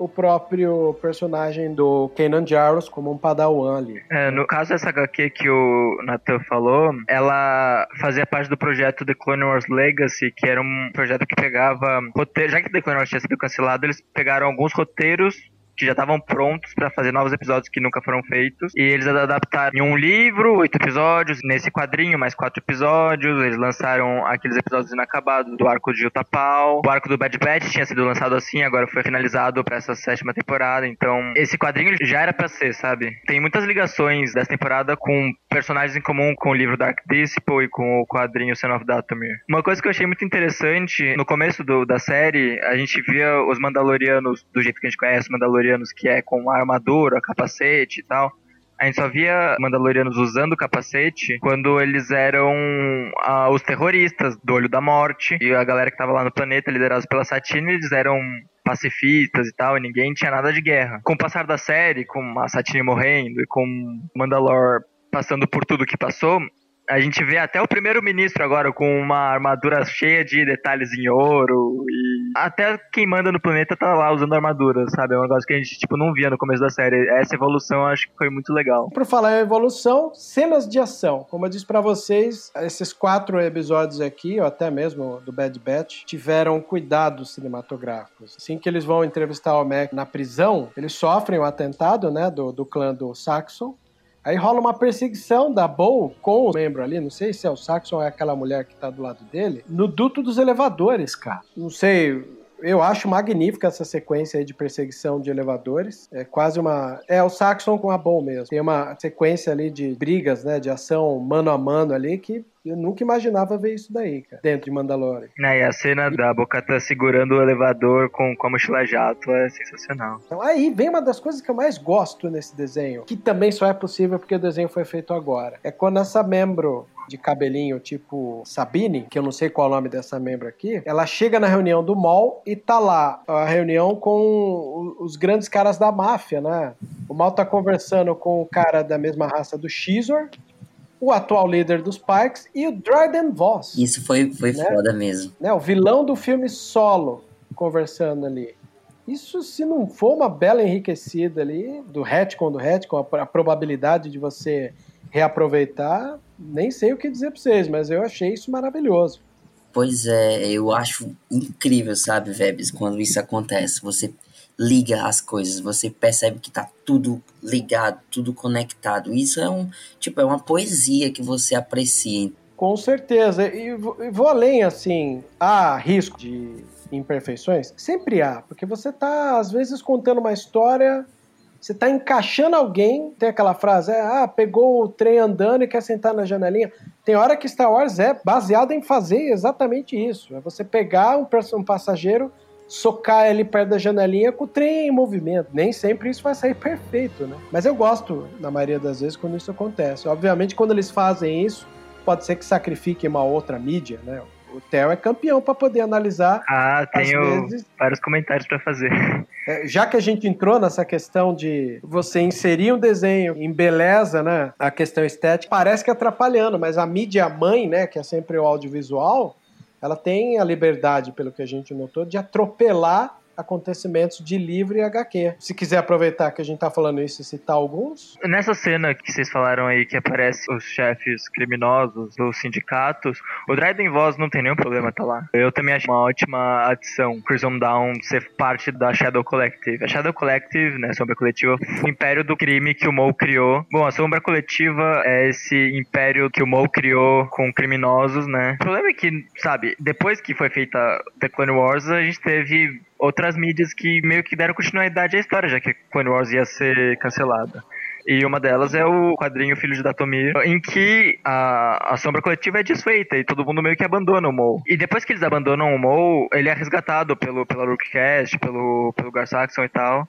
o próprio personagem do Kanan Jarrus como um padawan ali. É, no caso dessa HQ que o Nathan falou, ela fazia parte do projeto The Clone Wars Legacy, que era um projeto que pegava roteiro, já que The Clone Wars tinha sido cancelado, eles pegaram alguns roteiros que já estavam prontos para fazer novos episódios que nunca foram feitos. E eles adaptaram em um livro, oito episódios, nesse quadrinho, mais quatro episódios. Eles lançaram aqueles episódios inacabados do arco de Utapau. O arco do Bad Batch tinha sido lançado assim, agora foi finalizado para essa sétima temporada. Então, esse quadrinho já era para ser, sabe? Tem muitas ligações dessa temporada com personagens em comum com o livro Dark Disciple e com o quadrinho Son of Dathomir. Uma coisa que eu achei muito interessante, no começo do, da série, a gente via os Mandalorianos do jeito que a gente conhece, os Mandalorianos Mandalorianos que é com armadura, capacete e tal. A gente só via Mandalorianos usando capacete quando eles eram ah, os terroristas do Olho da Morte. E a galera que tava lá no planeta, liderados pela Satine, eles eram pacifistas e tal, e ninguém tinha nada de guerra. Com o passar da série, com a Satine morrendo e com Mandalor passando por tudo que passou, a gente vê até o primeiro-ministro agora com uma armadura cheia de detalhes em ouro e até quem manda no planeta tá lá usando armadura, sabe? É um negócio que a gente tipo não via no começo da série. Essa evolução eu acho que foi muito legal. Por falar em evolução, cenas de ação. Como eu disse para vocês, esses quatro episódios aqui, ou até mesmo do Bad Batch, tiveram cuidados cinematográficos. Assim que eles vão entrevistar o Mac na prisão, eles sofrem o um atentado, né, do, do clã do Saxon. Aí rola uma perseguição da Bow com o membro ali, não sei se é o Saxon ou é aquela mulher que tá do lado dele, no duto dos elevadores, cara. Não sei, eu acho magnífica essa sequência aí de perseguição de elevadores. É quase uma. É o Saxon com a Bow mesmo. Tem uma sequência ali de brigas, né? De ação mano a mano ali que eu nunca imaginava ver isso daí, cara, dentro de Mandalorian. É, e a cena e... da Bocata segurando o elevador com, com a mochila jato é sensacional. Então aí vem uma das coisas que eu mais gosto nesse desenho, que também só é possível porque o desenho foi feito agora. É quando essa membro de cabelinho tipo Sabine, que eu não sei qual é o nome dessa membro aqui, ela chega na reunião do mall e tá lá a reunião com os grandes caras da máfia, né? O mal tá conversando com o cara da mesma raça do Xizor, o atual líder dos Pikes e o Dryden Voss. Isso foi, foi né? foda mesmo. Né? O vilão do filme solo conversando ali. Isso, se não for uma bela enriquecida ali, do retcon do retcon, a, a probabilidade de você reaproveitar, nem sei o que dizer pra vocês, mas eu achei isso maravilhoso. Pois é, eu acho incrível, sabe, Vebs, quando isso acontece. Você liga as coisas, você percebe que tá tudo ligado, tudo conectado. Isso é um, tipo, é uma poesia que você aprecia. Com certeza. E vou além, assim, há risco de imperfeições? Sempre há, porque você tá, às vezes, contando uma história, você tá encaixando alguém, tem aquela frase, é, ah, pegou o trem andando e quer sentar na janelinha. Tem hora que Star Wars é baseado em fazer exatamente isso. É você pegar um, um passageiro socar ele perto da janelinha com o trem em movimento. Nem sempre isso vai sair perfeito, né? Mas eu gosto, na maioria das vezes, quando isso acontece. Obviamente, quando eles fazem isso, pode ser que sacrifiquem uma outra mídia, né? O Theo é campeão para poder analisar. Ah, tenho vezes... vários comentários para fazer. É, já que a gente entrou nessa questão de você inserir um desenho em beleza, né? A questão estética, parece que atrapalhando, mas a mídia mãe, né? Que é sempre o audiovisual, ela tem a liberdade, pelo que a gente notou, de atropelar acontecimentos de livro e HQ. Se quiser aproveitar que a gente tá falando isso e citar alguns. Nessa cena que vocês falaram aí, que aparece os chefes criminosos dos sindicatos, o Dryden Voss não tem nenhum problema tá lá. Eu também acho uma ótima adição Crimson Down ser parte da Shadow Collective. A Shadow Collective, né, Sombra Coletiva, o império do crime que o Mo criou. Bom, a Sombra Coletiva é esse império que o Mo criou com criminosos, né? O problema é que, sabe, depois que foi feita The Clone Wars, a gente teve outras mídias que meio que deram continuidade à história, já que Clone Wars ia ser cancelada. E uma delas é o quadrinho Filho de Datomir, em que a, a sombra coletiva é desfeita e todo mundo meio que abandona o Mou. E depois que eles abandonam o Mou, ele é resgatado pelo, pela Rookcast, pelo, pelo Gar Saxon e tal.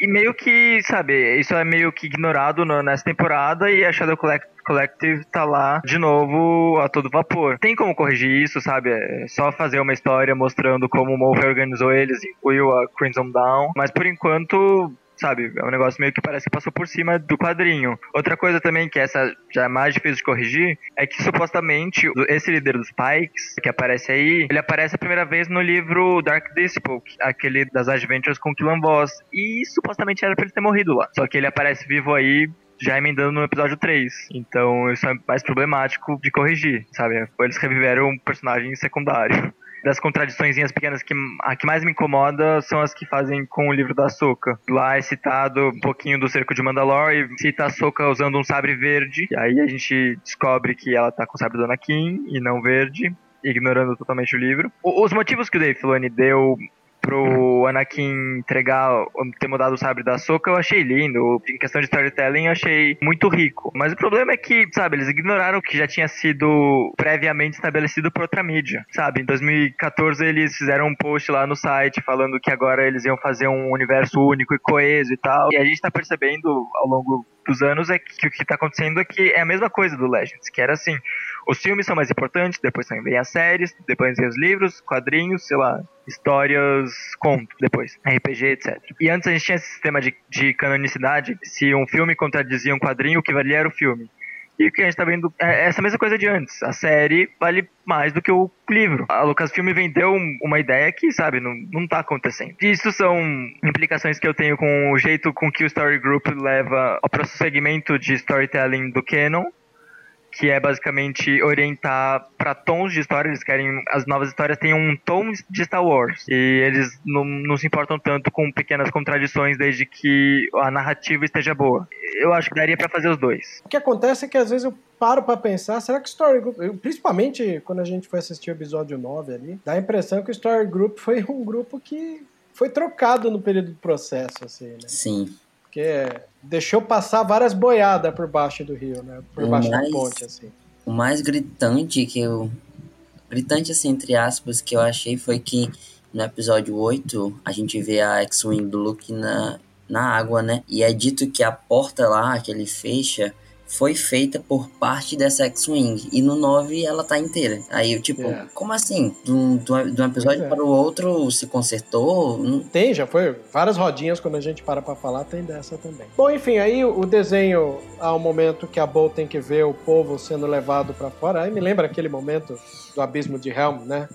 E meio que, sabe, isso é meio que ignorado no, nessa temporada e a Shadow Collect Collective tá lá de novo a todo vapor. Tem como corrigir isso, sabe? É só fazer uma história mostrando como o Moff organizou eles, incluiu a Crimson Dawn. Mas por enquanto, sabe? É um negócio meio que parece que passou por cima do quadrinho. Outra coisa também, que essa já é mais difícil de corrigir, é que supostamente esse líder dos Pikes, que aparece aí, ele aparece a primeira vez no livro Dark Disciple, aquele das Adventures com Killan Boss. E supostamente era pra ele ter morrido lá. Só que ele aparece vivo aí já emendando no episódio 3. Então isso é mais problemático de corrigir, sabe? Eles reviveram um personagem secundário. Das contradições pequenas que a que mais me incomoda são as que fazem com o livro da Soca. Lá é citado um pouquinho do cerco de Mandalor e cita a Soca usando um sabre verde. E aí a gente descobre que ela tá com o sabre do Anakin e não verde ignorando totalmente o livro. Os motivos que o Dave Filoni deu pro Anakin entregar, ter mudado o sabre da Soca, eu achei lindo. Em questão de storytelling, eu achei muito rico. Mas o problema é que, sabe, eles ignoraram o que já tinha sido previamente estabelecido por outra mídia. Sabe, em 2014 eles fizeram um post lá no site falando que agora eles iam fazer um universo único e coeso e tal. E a gente tá percebendo ao longo dos anos é que o que tá acontecendo é que é a mesma coisa do Legends, que era assim, os filmes são mais importantes, depois vem as séries, depois vem os livros, quadrinhos, sei lá, histórias, conto, depois, RPG, etc. E antes a gente tinha esse sistema de, de canonicidade, se um filme contradizia um quadrinho, o que valia era o filme. E o que a gente tá vendo é essa mesma coisa de antes. A série vale mais do que o livro. A Lucasfilm vendeu uma ideia que, sabe, não, não tá acontecendo. Isso são implicações que eu tenho com o jeito com que o Story Group leva ao prosseguimento de storytelling do canon que é basicamente orientar para tons de história. Eles querem as novas histórias tenham um tom de Star Wars e eles não, não se importam tanto com pequenas contradições desde que a narrativa esteja boa. Eu acho que daria para fazer os dois. O que acontece é que às vezes eu paro para pensar, será que o Story Group, principalmente quando a gente foi assistir o episódio 9 ali, dá a impressão que o Story Group foi um grupo que foi trocado no período do processo, assim, né? Sim. Porque deixou passar várias boiadas por baixo do rio, né? Por o baixo mais, da ponte, assim. O mais gritante que eu. Gritante, assim, entre aspas, que eu achei foi que no episódio 8 a gente vê a X-Wing do Luke na, na água, né? E é dito que a porta lá que ele fecha foi feita por parte dessa X-Wing. E no 9 ela tá inteira. Aí eu, tipo, é. como assim? De um, de um episódio é. para o outro se consertou? Tem, já foi. Várias rodinhas quando a gente para pra falar, tem dessa também. Bom, enfim, aí o desenho, há um momento que a Bo tem que ver o povo sendo levado para fora. Aí me lembra aquele momento do abismo de Helm, né?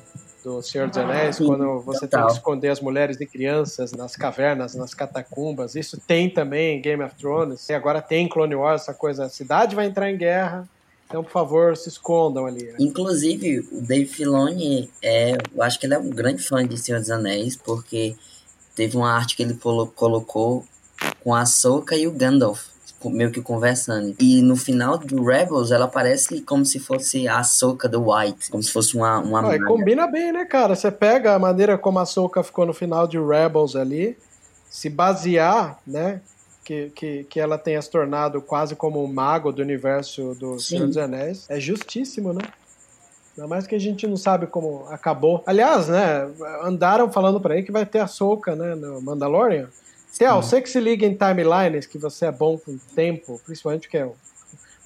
Do Senhor dos Anéis, ah, quando você total. tem que esconder as mulheres e crianças nas cavernas, nas catacumbas. Isso tem também em Game of Thrones. E agora tem Clone Wars, essa coisa. A cidade vai entrar em guerra. Então, por favor, se escondam ali. Né? Inclusive, o Dave Filoni, é, eu acho que ele é um grande fã de Senhor dos Anéis, porque teve uma arte que ele colocou com a Soca e o Gandalf meio que conversando. E no final do Rebels, ela parece como se fosse a Soca do White, como se fosse uma. uma ah, combina bem, né, cara? Você pega a maneira como a Soca ficou no final de Rebels ali, se basear, né? Que, que, que ela tenha se tornado quase como um mago do universo do Sim. Senhor dos Anéis. É justíssimo, né? Ainda mais que a gente não sabe como acabou. Aliás, né? Andaram falando por aí que vai ter a Soca, né? No Mandalorian. Theo, você que se liga em timelines, que você é bom com tempo, principalmente que é o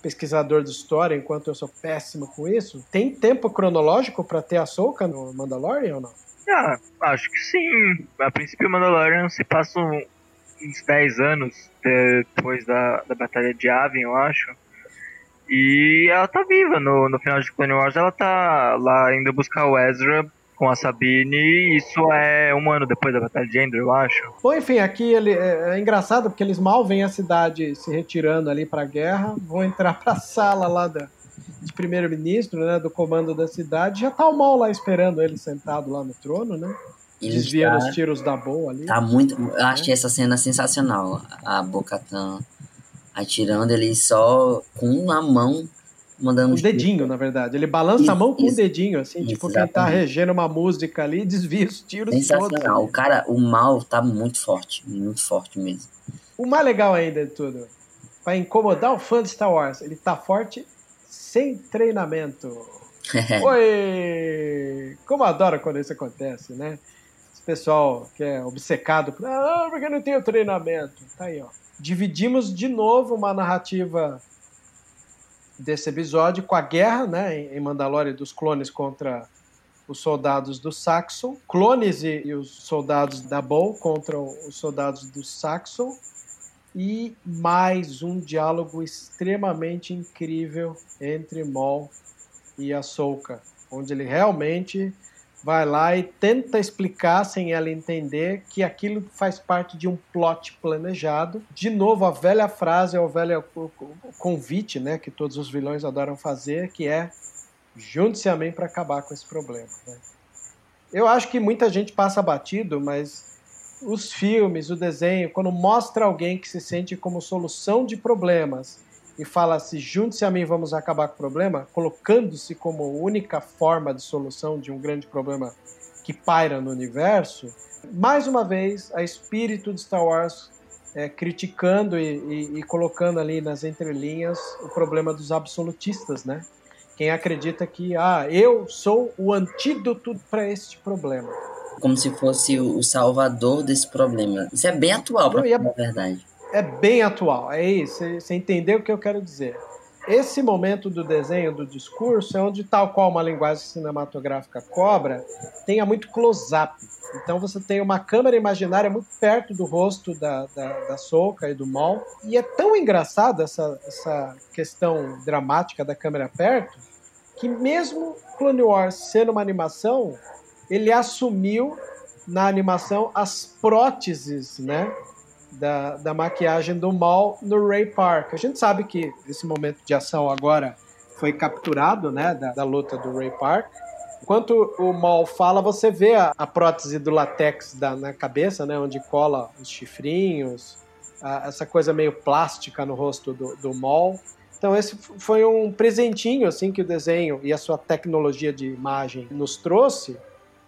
pesquisador de história, enquanto eu sou péssimo com isso. Tem tempo cronológico para ter a Soca no Mandalorian ou não? Ah, acho que sim. A princípio, o Mandalorian se passa uns 10 anos depois da, da Batalha de Yavin, eu acho. E ela tá viva no, no final de Clone Wars, ela tá lá indo buscar o Ezra com a Sabine, e isso é um ano depois da Batalha de Endor, eu acho. Bom, enfim, aqui ele, é, é engraçado porque eles mal veem a cidade se retirando ali pra guerra, vão entrar pra sala lá da, de primeiro-ministro, né, do comando da cidade, já tá o mal lá esperando ele sentado lá no trono, né? Ele desviando tá, os tiros da boa ali. Tá muito. Eu achei essa cena sensacional. A Bocatan atirando ele só com uma mão mandando um dedinho, na verdade. Ele balança isso, a mão com o um dedinho, assim, isso, tipo exatamente. quem tá regendo uma música ali e desvia os tiros Sensacional. Todos. O cara, o mal tá muito forte, muito forte mesmo. O mais legal ainda de tudo, para incomodar o fã de Star Wars, ele tá forte sem treinamento. Oi! Como adoro quando isso acontece, né? Esse pessoal que é obcecado por, ah, porque não tem o treinamento. Tá aí, ó. Dividimos de novo uma narrativa desse episódio com a guerra, né, em Mandalore dos clones contra os soldados do Saxon, clones e, e os soldados da Bow contra os soldados do Saxon. E mais um diálogo extremamente incrível entre Maul e Ahsoka, onde ele realmente vai lá e tenta explicar sem ela entender que aquilo faz parte de um plot planejado. De novo, a velha frase, o velho convite, né, que todos os vilões adoram fazer, que é junte-se a mim para acabar com esse problema. Né? Eu acho que muita gente passa batido, mas os filmes, o desenho, quando mostra alguém que se sente como solução de problemas e fala se junte-se a mim, vamos acabar com o problema, colocando-se como única forma de solução de um grande problema que paira no universo, mais uma vez, a espírito de Star Wars é, criticando e, e, e, colocando ali nas entrelinhas o problema dos absolutistas, né? Quem acredita que, ah, eu sou o antídoto para este problema. Como se fosse o salvador desse problema. Isso é bem atual, para é, verdade é bem atual. É isso, você entendeu o que eu quero dizer. Esse momento do desenho, do discurso, é onde, tal qual uma linguagem cinematográfica cobra, tenha muito close-up. Então você tem uma câmera imaginária muito perto do rosto da, da, da Soca e do Mal. E é tão engraçado essa, essa questão dramática da câmera perto, que mesmo Clone Wars sendo uma animação, ele assumiu na animação as próteses, né? Da, da maquiagem do Mal no Ray Park. A gente sabe que esse momento de ação agora foi capturado, né, da, da luta do Ray Park. Enquanto o Mal fala, você vê a, a prótese do latex da, na cabeça, né, onde cola os chifrinhos, a, essa coisa meio plástica no rosto do, do Mal. Então esse foi um presentinho assim que o desenho e a sua tecnologia de imagem nos trouxe,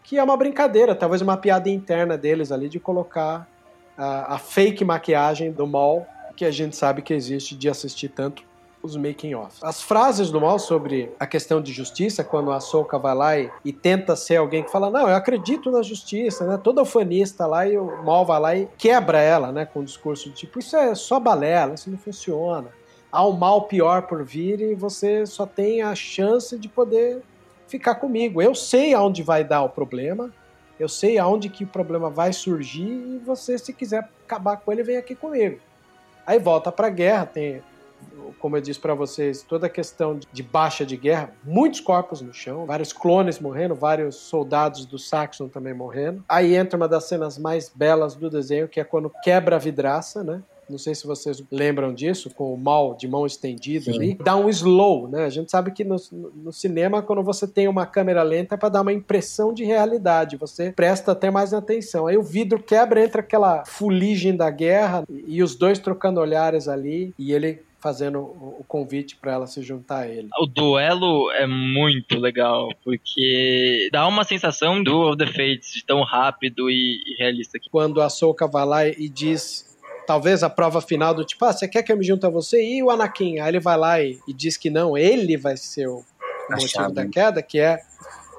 que é uma brincadeira, talvez uma piada interna deles ali de colocar a, fake maquiagem do Mal, que a gente sabe que existe de assistir tanto os making off. As frases do Mal sobre a questão de justiça, quando a Soka vai lá e, e, tenta ser alguém que fala, não, eu acredito na justiça, né? Toda ufanista lá e o Mal vai lá e quebra ela, né? Com um discurso de tipo, isso é só balela, isso não funciona. Há um mal pior por vir e você só tem a chance de poder ficar comigo. Eu sei aonde vai dar o problema, eu sei aonde que o problema vai surgir e você, se quiser acabar com ele, vem aqui comigo. Aí volta para a guerra, tem, como eu disse para vocês, toda a questão de baixa de guerra, muitos corpos no chão, vários clones morrendo, vários soldados do Saxon também morrendo. Aí entra uma das cenas mais belas do desenho, que é quando quebra a vidraça, né? Não sei se vocês lembram disso, com o mal de mão estendida Sim. ali. Dá um slow, né? A gente sabe que no, no cinema, quando você tem uma câmera lenta, é para dar uma impressão de realidade. Você presta até mais atenção. Aí o vidro quebra, entra aquela fuligem da guerra e os dois trocando olhares ali e ele fazendo o convite para ela se juntar a ele. O duelo é muito legal, porque dá uma sensação do of the Fates tão rápido e, realista. Quando a Soka vai lá e diz talvez a prova final do tipo, ah, você quer que eu me junte a você? E o Anakin? Aí ele vai lá e, e diz que não, ele vai ser o, motivo chave. da queda, que é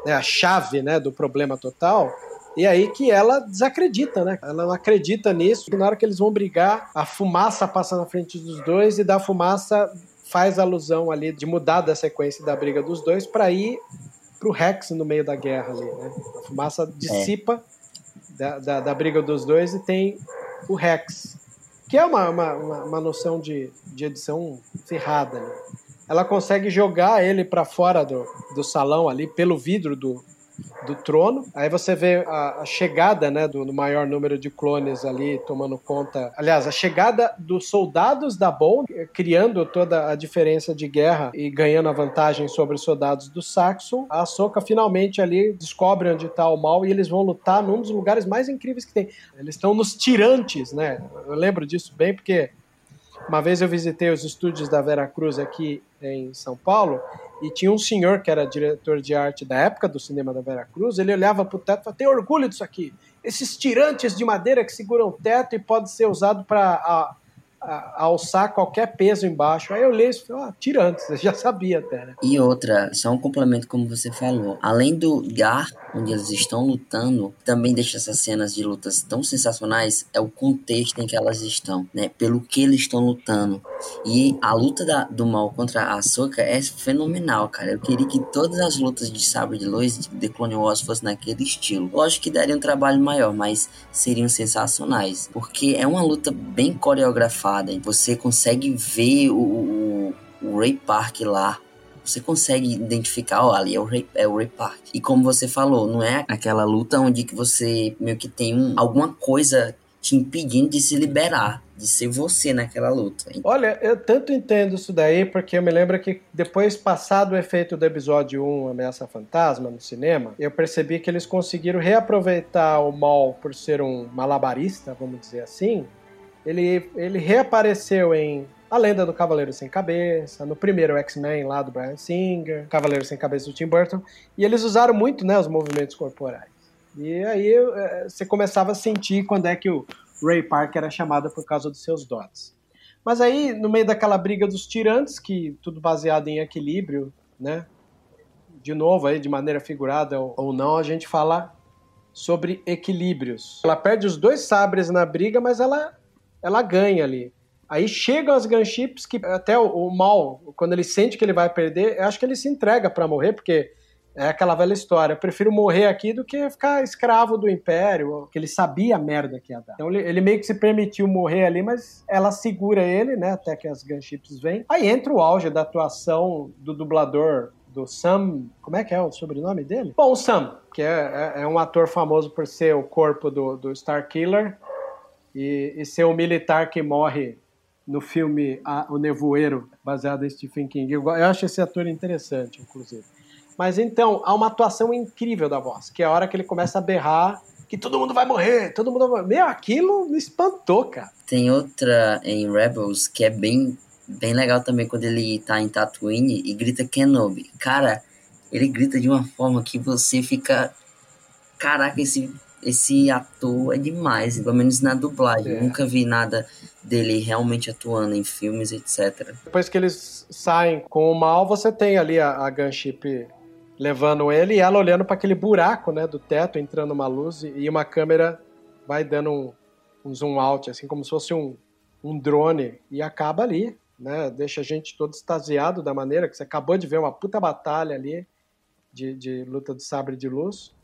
né, a chave né, do problema total. E aí que ela desacredita, né? Ela não acredita nisso. E na hora que eles vão brigar, a fumaça passa na frente dos dois e da fumaça faz alusão ali de mudar da sequência da briga dos dois para ir pro Rex no meio da guerra ali, né? A fumaça dissipa é. da, da, da, briga dos dois e tem o Rex, que é uma, uma, uma noção de, de edição ferrada. Né? Ela consegue jogar ele para fora do, do salão ali, pelo vidro do, do trono. Aí você vê a, a chegada né, do, do, maior número de clones ali tomando conta. Aliás, a chegada dos soldados da Bond, criando toda a diferença de guerra e ganhando a vantagem sobre os soldados do Saxon. A Soka finalmente ali descobre onde está o mal e eles vão lutar num dos lugares mais incríveis que tem. Eles estão nos tirantes, né? Eu lembro disso bem porque uma vez eu visitei os estúdios da Vera Cruz aqui em São Paulo e tinha um senhor que era diretor de arte da época do cinema da Vera Cruz, ele olhava para o teto e falava, tem orgulho disso aqui. Esses tirantes de madeira que seguram o teto e pode ser usado para a, alçar qualquer peso embaixo. Aí eu li isso e falei, ah, tirantes, eu já sabia até, né? E outra, só um complemento como você falou. Além do lugar onde eles estão lutando, também deixa essas cenas de lutas tão sensacionais, é o contexto em que elas estão, né? Pelo que eles estão lutando. E a luta da, do mal contra a Soka é fenomenal, cara. Eu queria que todas as lutas de Sabre de Luz de Clone Wars fossem naquele estilo. Lógico que daria um trabalho maior, mas seriam sensacionais. Porque é uma luta bem coreografada você consegue ver o, o, o Ray Park lá. Você consegue identificar, ó, ali é o, Ray, é o Ray Park. E como você falou, não é aquela luta onde que você meio que tem um, alguma coisa te impedindo de se liberar, de ser você naquela luta. Olha, eu tanto entendo isso daí, porque eu me lembro que depois, passado o efeito do episódio 1, Ameaça Fantasma, no cinema, eu percebi que eles conseguiram reaproveitar o Mal por ser um malabarista, vamos dizer assim, ele, ele reapareceu em A Lenda do Cavaleiro Sem Cabeça, no primeiro X-Men lá do Brian Singer, Cavaleiro Sem Cabeça do Tim Burton, e eles usaram muito né, os movimentos corporais. E aí é, você começava a sentir quando é que o Ray Parker era chamado por causa dos seus dotes. Mas aí, no meio daquela briga dos tirantes, que tudo baseado em equilíbrio, né? De novo, aí, de maneira figurada ou não, a gente fala sobre equilíbrios. Ela perde os dois sabres na briga, mas ela ela ganha ali. Aí chegam as gunships que até o, o, mal, quando ele sente que ele vai perder, eu acho que ele se entrega para morrer, porque é aquela velha história. Eu prefiro morrer aqui do que ficar escravo do Império, que ele sabia a merda que ia dar. Então ele, ele, meio que se permitiu morrer ali, mas ela segura ele, né, até que as gunships vêm. Aí entra o auge da atuação do dublador do Sam. Como é que é o sobrenome dele? Bom, o Sam, que é, é, é um ator famoso por ser o corpo do, do Star Killer e, e ser o militar que morre no filme O Nevoeiro, baseado em Stephen King. Eu, eu acho esse ator interessante, inclusive. Mas então, há uma atuação incrível da voz, que é a hora que ele começa a berrar que todo mundo vai morrer, todo mundo vai morrer. Meu, aquilo me espantou, cara. Tem outra em Rebels que é bem, bem legal também, quando ele tá em Tatooine e grita Kenobi. Cara, ele grita de uma forma que você fica... Caraca, esse esse ator é demais, pelo menos na dublagem. É. Nunca vi nada dele realmente atuando em filmes, etc. Depois que eles saem com o mal, você tem ali a, a gunship levando ele e ela olhando para aquele buraco, né, do teto, entrando uma luz e uma câmera vai dando um, um zoom out, assim como se fosse um, um drone e acaba ali, né, deixa a gente todo extasiado da maneira que você acabou de ver uma puta batalha ali de, de luta de sabre de luz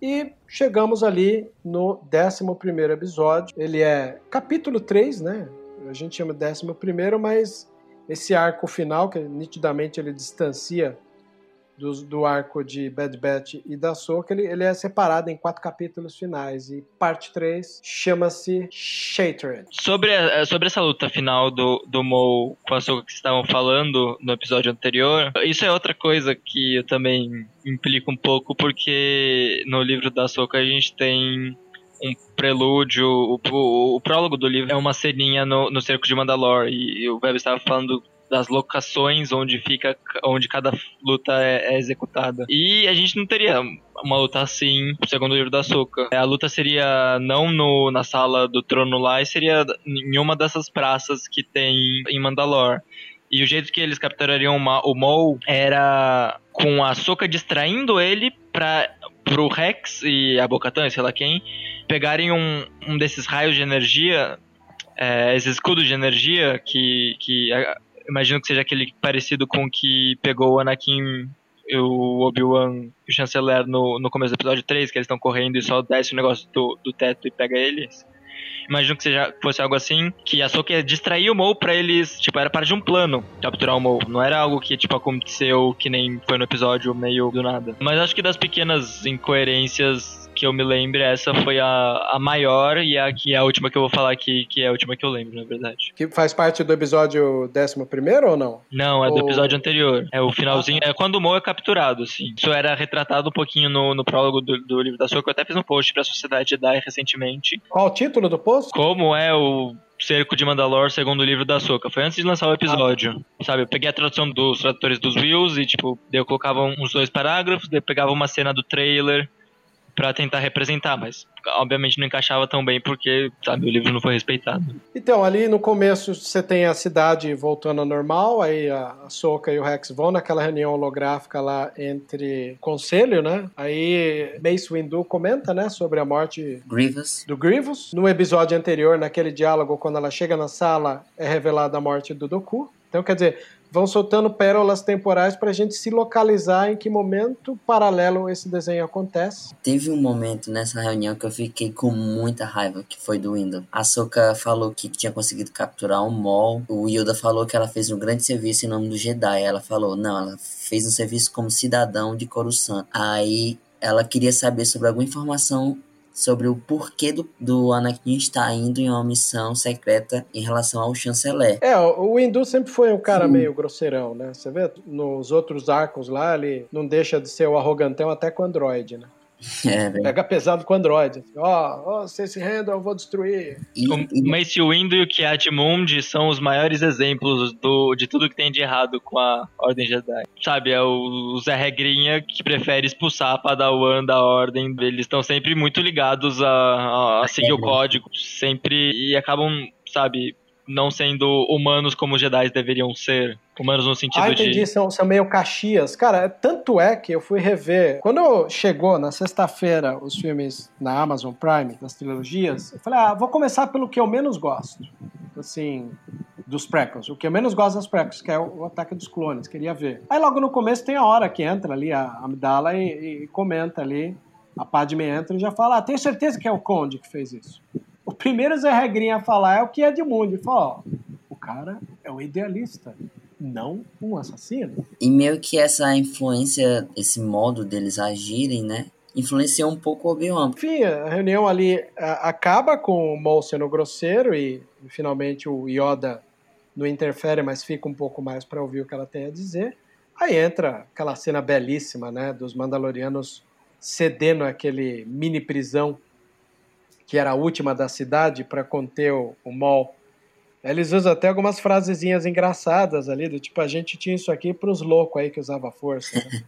e chegamos ali no 11 episódio. Ele é capítulo 3, né? A gente chama de 11, mas esse arco final, que nitidamente ele distancia do, do arco de Bad Batch e da Soca, ele, ele é separado em quatro capítulos finais. E parte 3 chama-se Shattered. Sobre, a, sobre essa luta final do, do Mo com a Soca que estavam falando no episódio anterior, isso é outra coisa que eu também implico um pouco, porque no livro da Soca a gente tem um prelúdio, o, o, o, prólogo do livro é uma ceninha no, no cerco de Mandalore, e o Web estava falando das locações onde fica onde cada luta é, é, executada. E a gente não teria uma luta assim, segundo o livro da Soca. A luta seria não no, na sala do trono lá, e seria em uma dessas praças que tem em Mandalor. E o jeito que eles capturariam o Maul era com a Soca distraindo ele para pro Rex e a Bocatan, sei lá quem, pegarem um, um desses raios de energia, é, esses escudos de energia que, que imagino que seja aquele parecido com que pegou o Anakin o Obi-Wan e o Chanceler no, no começo do episódio 3, que eles estão correndo e só desce o negócio do, do teto e pega eles. Imagino que seja, fosse algo assim, que a Soka distrair o Mo pra eles, tipo, era parte de um plano capturar o Mo. Não era algo que, tipo, aconteceu que nem foi no episódio meio do nada. Mas acho que das pequenas incoerências que eu me lembro, essa foi a, a maior e a que é a última que eu vou falar aqui, que é a última que eu lembro, na verdade. Que faz parte do episódio 11 ou não? Não, é do ou... episódio anterior. É o finalzinho. É quando o Mo é capturado, assim. Isso era retratado um pouquinho no, no prólogo do, do livro da Soca. Eu até fiz um post pra Sociedade Jedi recentemente. Qual o título do post? Como é o Cerco de Mandalor, segundo o livro da Soca. Foi antes de lançar o episódio. Ah. Sabe, eu peguei a tradução dos tradutores dos Wills e, tipo, eu colocava uns dois parágrafos, daí eu pegava uma cena do trailer para tentar representar, mas obviamente não encaixava tão bem porque, sabe, o livro não foi respeitado. Então, ali no começo você tem a cidade voltando ao normal, aí a Soca e o Rex vão naquela reunião holográfica lá entre conselho, né? Aí Mace Windu comenta, né, sobre a morte Grievous. do Grievous. No episódio anterior, naquele diálogo, quando ela chega na sala, é revelada a morte do Doku. Então, quer dizer, vão soltando pérolas temporais para a gente se localizar em que momento paralelo esse desenho acontece. Teve um momento nessa reunião que eu fiquei com muita raiva, que foi do Windows. A Soka falou que tinha conseguido capturar um Mol. O Yoda falou que ela fez um grande serviço em nome do Jedi. Ela falou, não, ela fez um serviço como cidadão de Coruscant. Aí ela queria saber sobre alguma informação sobre o porquê do, do Anakin estar indo em uma missão secreta em relação ao chanceler. É, o Windu sempre foi um cara Sim. meio grosseirão, né? Você vê nos outros arcos lá, ele não deixa de ser o arrogantão até com o Android, né? É, Pega pesado com o Android. Ó, oh, oh, você se renda, eu vou destruir. E, o. Mace Windu e o Kiat Mundi são os maiores exemplos do, de tudo que tem de errado com a Ordem Jedi. Sabe, é o Zé Regrinha que prefere expulsar a Padawan da Ordem. Eles estão sempre muito ligados a, a, a seguir o código, sempre, e acabam, sabe, não sendo humanos como os Jedi deveriam ser. Humanos no sentido ah, entendi, de. São, são meio caxias. Cara, tanto é que eu fui rever. Quando chegou na sexta-feira os filmes na Amazon Prime, das trilogias, eu falei, ah, vou começar pelo que eu menos gosto. Assim, dos prequels. O que eu menos gosto das prequels, que é o, Ataque dos Clones, queria ver. Aí logo no começo tem a hora que entra ali a Amidala e, e comenta ali. A Padme entra e já fala: ah, tenho certeza que é o Conde que fez isso. O primeiro Zé Regrinha a falar é o que é de mundo. Ele fala: ó, o cara é um idealista não um assassino. E meio que essa influência, esse modo deles agirem, né? Influenciou um pouco o Obi-Wan. Enfim, a reunião ali a, acaba com o Maul sendo grosseiro e, e finalmente o Yoda não interfere, mas fica um pouco mais para ouvir o que ela tem a dizer. Aí entra aquela cena belíssima, né, dos Mandalorianos cedendo aquele mini prisão que era a última da cidade para conter o, o Maul eles usam até algumas frasezinhas engraçadas ali, do tipo, a gente tinha isso aqui para os loucos aí que usava força. Né?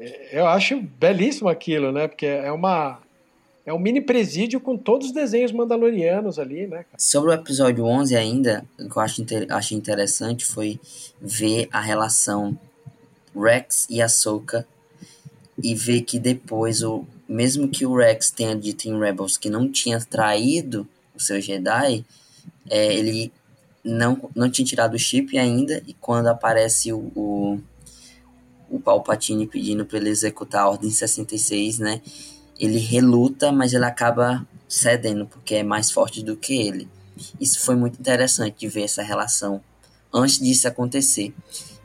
Eu acho belíssimo aquilo, né? Porque é uma. É um mini presídio com todos os desenhos mandalorianos ali, né? Sobre o episódio 11 ainda, o que eu acho, achei interessante foi ver a relação Rex e Ahsoka e ver que depois, o, mesmo que o Rex tenha dito em Rebels que não tinha traído o seu Jedi, é, ele não, não tinha tirado o chip ainda, e quando aparece o, o, o Palpatine pedindo para ele executar a Ordem 66, né, ele reluta, mas ele acaba cedendo, porque é mais forte do que ele. Isso foi muito interessante de ver essa relação antes disso acontecer.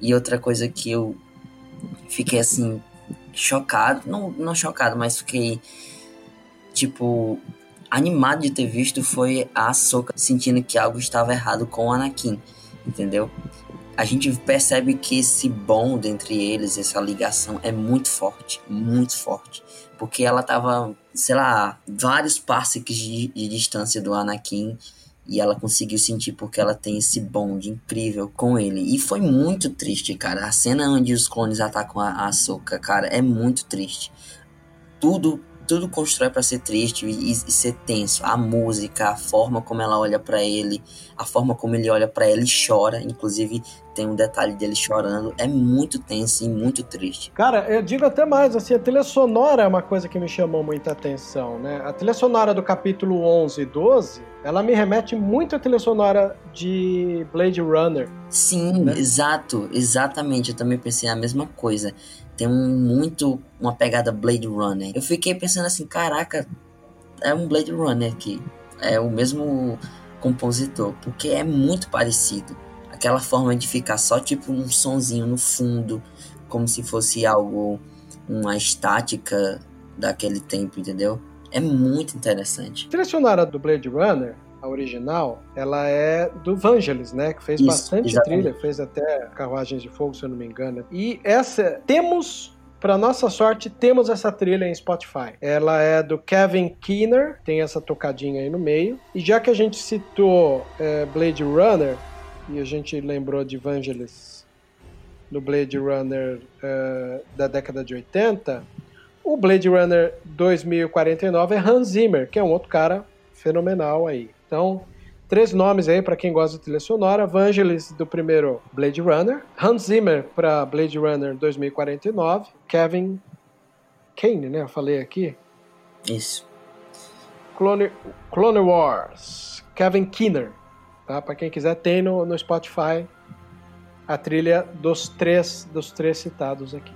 E outra coisa que eu fiquei assim, chocado, não, não chocado, mas fiquei tipo animado de ter visto foi a Ahsoka sentindo que algo estava errado com o Anakin, entendeu? A gente percebe que esse bond entre eles, essa ligação é muito forte, muito forte. Porque ela tava, sei lá, vários parsecs de, de distância do Anakin e ela conseguiu sentir porque ela tem esse bond incrível com ele. E foi muito triste, cara. A cena onde os clones atacam a, a cara, é muito triste. Tudo tudo constrói para ser triste e, e, ser tenso. A música, a forma como ela olha para ele, a forma como ele olha para ela e chora. Inclusive, tem um detalhe dele chorando. É muito tenso e muito triste. Cara, eu digo até mais, assim, a trilha sonora é uma coisa que me chamou muita atenção, né? A trilha sonora do capítulo 11 e 12, ela me remete muito à trilha sonora de Blade Runner. Sim, né? exato, exatamente. Eu também pensei a mesma coisa. Tem um, muito uma pegada Blade Runner. Eu fiquei pensando assim, caraca, é um Blade Runner aqui. É o mesmo compositor, porque é muito parecido. Aquela forma de ficar só tipo um sonzinho no fundo, como se fosse algo, uma estática daquele tempo, entendeu? É muito interessante. Sonora do Blade Runner, a original, ela é do Vangelis, né? Que fez Isso, bastante exatamente. trilha, fez até Carruagens de Fogo, se eu não me engano. E essa, temos para nossa sorte, temos essa trilha em Spotify. Ela é do Kevin Keener, tem essa tocadinha aí no meio. E já que a gente citou é, Blade Runner, e a gente lembrou de Vangelis no Blade Runner é, da década de 80, o Blade Runner 2049 é Hans Zimmer, que é um outro cara fenomenal aí. Então, Três nomes aí para quem gosta de trilha sonora: Vangelis do primeiro Blade Runner, Hans Zimmer para Blade Runner 2049, Kevin Kane, né? Eu falei aqui. Isso. Clone, Clone Wars, Kevin Keener, tá? Para quem quiser tem no, no Spotify a trilha dos três dos três citados aqui.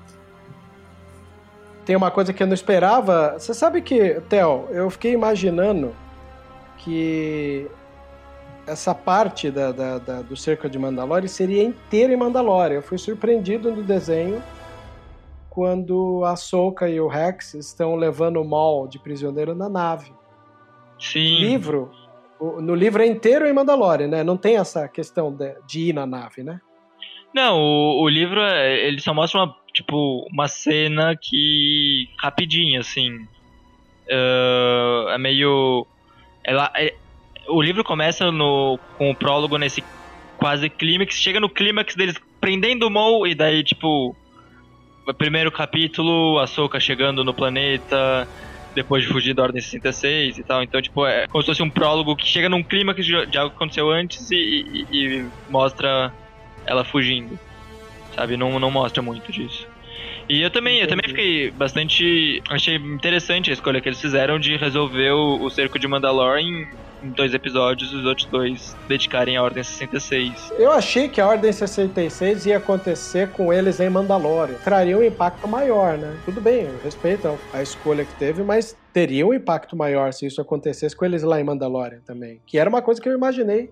Tem uma coisa que eu não esperava. Você sabe que, Theo, eu fiquei imaginando que essa parte da, da, da, do cerco de Mandalore seria inteira em Mandalore. Eu fui surpreendido no desenho quando a Soka e o Rex estão levando o Maul de prisioneiro na nave. Sim. livro, no livro é inteiro em Mandalore, né? Não tem essa questão de, de ir na nave, né? Não, o, o livro é, ele só mostra uma tipo uma cena que rapidinho assim. Uh, é meio ela é, o livro começa no, com o prólogo nesse quase clímax, chega no clímax deles prendendo o Maul e daí, tipo, primeiro capítulo, a Soka chegando no planeta, depois de fugir da Ordem 66 e tal. Então, tipo, é como se fosse um prólogo que chega num clímax de, de algo que aconteceu antes e, e, e, mostra ela fugindo. Sabe? Não, não mostra muito disso. E eu também, eu também fiquei bastante. Achei interessante a escolha que eles fizeram de resolver o, o cerco de Mandalore em em dois episódios os outros dois dedicarem a Ordem 66. Eu achei que a Ordem 66 ia acontecer com eles em Mandalorian. Traria um impacto maior, né? Tudo bem, eu respeito a escolha que teve, mas teria um impacto maior se isso acontecesse com eles lá em Mandalorian também. Que era uma coisa que eu imaginei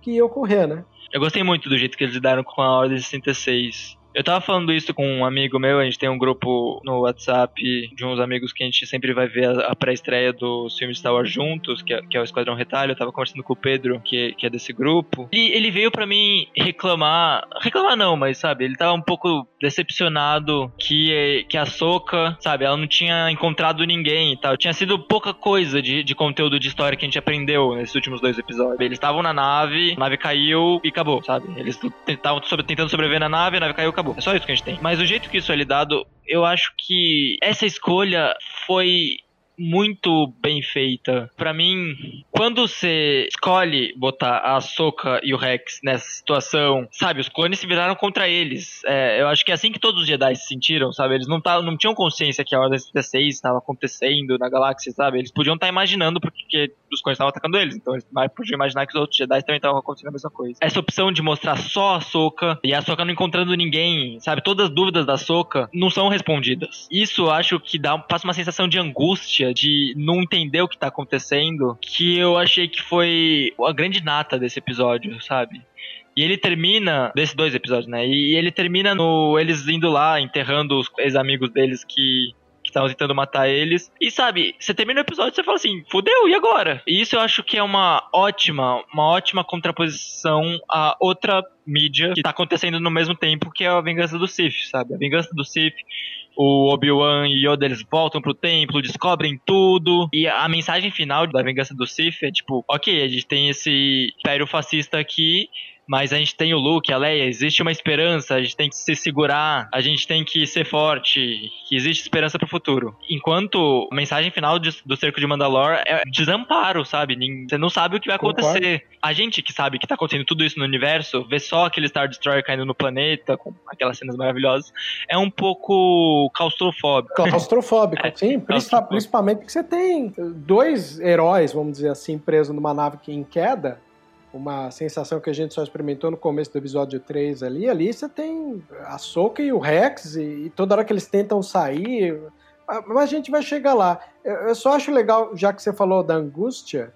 que ia ocorrer, né? Eu gostei muito do jeito que eles lidaram com a Ordem 66. Eu tava falando isso com um amigo meu, a gente tem um grupo no WhatsApp de uns amigos que a gente sempre vai ver a, pré-estreia dos filmes Star Wars juntos, que é, que é, o Esquadrão Retalho. Eu tava conversando com o Pedro, que, que é desse grupo. E ele veio para mim reclamar. Reclamar não, mas sabe, ele tava um pouco decepcionado que, que a Soca, sabe, ela não tinha encontrado ninguém e tal. Tinha sido pouca coisa de, de conteúdo de história que a gente aprendeu nesses últimos dois episódios. Eles estavam na nave, a nave caiu e acabou, sabe? Eles estavam tentando sobreviver na nave, a nave caiu e acabou. É só isso que a gente tem. Mas o jeito que isso é lidado, eu acho que essa escolha foi muito bem feita. Para mim, quando você escolhe botar a Soka e o Rex nessa situação, sabe, os clones se viraram contra eles. É, eu acho que é assim que todos os Jedi se sentiram, sabe? Eles não, tavam, não tinham consciência que a Ordem 66 estava acontecendo na galáxia, sabe? Eles podiam estar tá imaginando porque os clones estavam atacando eles, então eles podiam imaginar que os outros Jedi também estavam acontecendo a mesma coisa. Essa opção de mostrar só a Soka e a Soka não encontrando ninguém, sabe? Todas as dúvidas da Soka não são respondidas. Isso acho que dá, passa uma sensação de angústia de não entender o que tá acontecendo, que eu achei que foi a grande nata desse episódio, sabe? E ele termina, desses dois episódios, né? E ele termina no eles indo lá, enterrando os ex-amigos deles que estavam tentando matar eles. E sabe, você termina o episódio e você fala assim, fudeu, e agora? E isso eu acho que é uma ótima, uma ótima contraposição a outra mídia que tá acontecendo no mesmo tempo, que é a Vingança do Sith, sabe? A Vingança do Sith o Obi-Wan e Yoda eles voltam pro templo, descobrem tudo. E a mensagem final da vingança do Sith é tipo, ok, a gente tem esse império fascista aqui, mas a gente tem o Luke, a Leia, existe uma esperança, a gente tem que se segurar, a gente tem que ser forte, que existe esperança pro futuro. Enquanto a mensagem final de, do Cerco de Mandalor é desamparo, sabe? Você não sabe o que vai acontecer. Concordo. A gente que sabe que tá acontecendo tudo isso no universo, vê só aquele Star Destroyer caindo no planeta, com aquelas cenas maravilhosas, é um pouco claustrofóbico. Claustrofóbico, é, sim. Claustrofóbico. Principalmente que você tem dois heróis, vamos dizer assim, presos numa nave em queda, uma sensação que a gente só experimentou no começo do episódio 3 ali. Ali você tem a Soca e o Rex, e, e toda hora que eles tentam sair. Mas a gente vai chegar lá. Eu, só acho legal, já que você falou da angústia,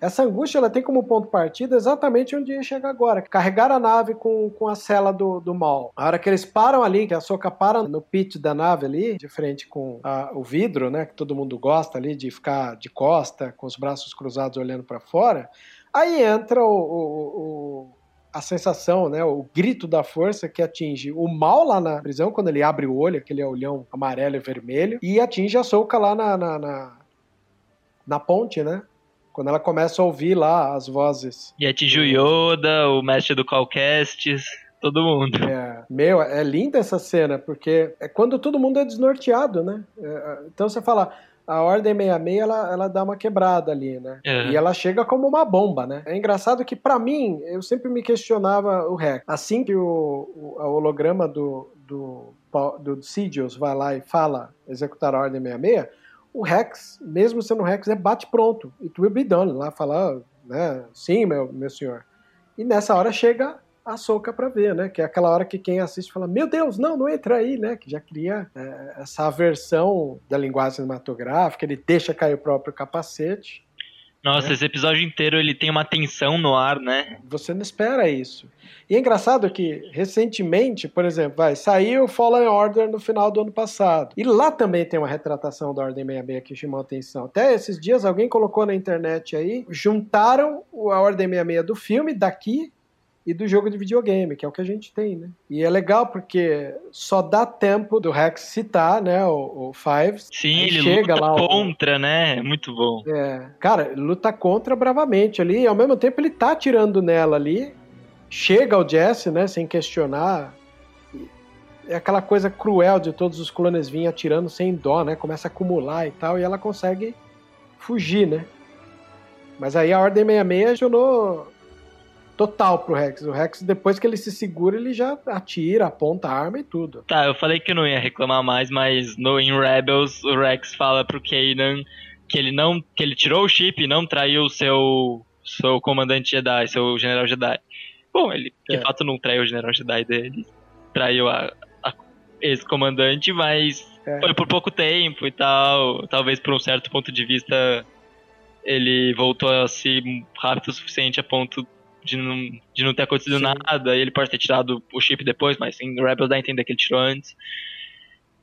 essa angústia ela tem como ponto de partida exatamente onde ia chegar agora. Carregar a nave com, com a cela do, do mal. A hora que eles param ali, que a Soca para no pit da nave ali, de frente com a, o vidro, né? Que todo mundo gosta ali de ficar de costa, com os braços cruzados olhando para fora. Aí entra o, o, o, a sensação, né, o grito da força que atinge o mal lá na prisão, quando ele abre o olho, aquele olhão amarelo e vermelho, e atinge a Soca lá na, na, na, na ponte, né? Quando ela começa a ouvir lá as vozes. E atinge o Yoda, o mestre do Calcastes todo mundo. É, meu, é linda essa cena, porque é quando todo mundo é desnorteado, né? É, então você fala, a Ordem 66 ela, ela dá uma quebrada ali, né? É. E ela chega como uma bomba, né? É engraçado que, para mim, eu sempre me questionava o Rex. Assim que o, o holograma do, do, do Sidious vai lá e fala executar a Ordem 66, o Rex, mesmo sendo Rex, é bate pronto. It will be done. Lá fala, né? Sim, meu, meu senhor. E nessa hora chega a soca para ver, né? Que é aquela hora que quem assiste fala: Meu Deus, não, não entra aí, né? Que já cria é, essa aversão da linguagem cinematográfica, ele deixa cair o próprio capacete. Nossa, né? esse episódio inteiro ele tem uma tensão no ar, né? Você não espera isso. E é engraçado que, recentemente, por exemplo, vai, saiu Fallen Order no final do ano passado. E lá também tem uma retratação da Ordem 66 que chamou a atenção. Até esses dias alguém colocou na internet aí, juntaram a Ordem 66 do filme daqui e do jogo de videogame, que é o que a gente tem, né? E é legal porque só dá tempo do Rex citar, né, o, o Fives. Sim, ele chega luta lá, contra, o... né? É muito bom. É, cara, luta contra bravamente ali, e ao mesmo tempo ele tá atirando nela ali, chega ao Jesse, né, sem questionar. É aquela coisa cruel de todos os clones virem atirando sem dó, né? Começa a acumular e tal, e ela consegue fugir, né? Mas aí a Ordem 66 acionou total pro Rex. O Rex, depois que ele se segura, ele já atira, aponta a arma e tudo. Tá, eu falei que eu não ia reclamar mais, mas no em Rebels, o Rex fala pro Kanan que ele não. que ele tirou o chip e não traiu o seu. seu comandante Jedi, seu general Jedi. Bom, ele de é. fato não traiu o general Jedi dele. Traiu a, a ex-comandante, mas é. foi por pouco tempo e tal. Talvez por um certo ponto de vista ele voltou a ser rápido o suficiente a ponto de não, de não ter acontecido Sim. nada, e ele pode ter tirado o chip depois, mas em Rebels dá a entender que ele tirou antes.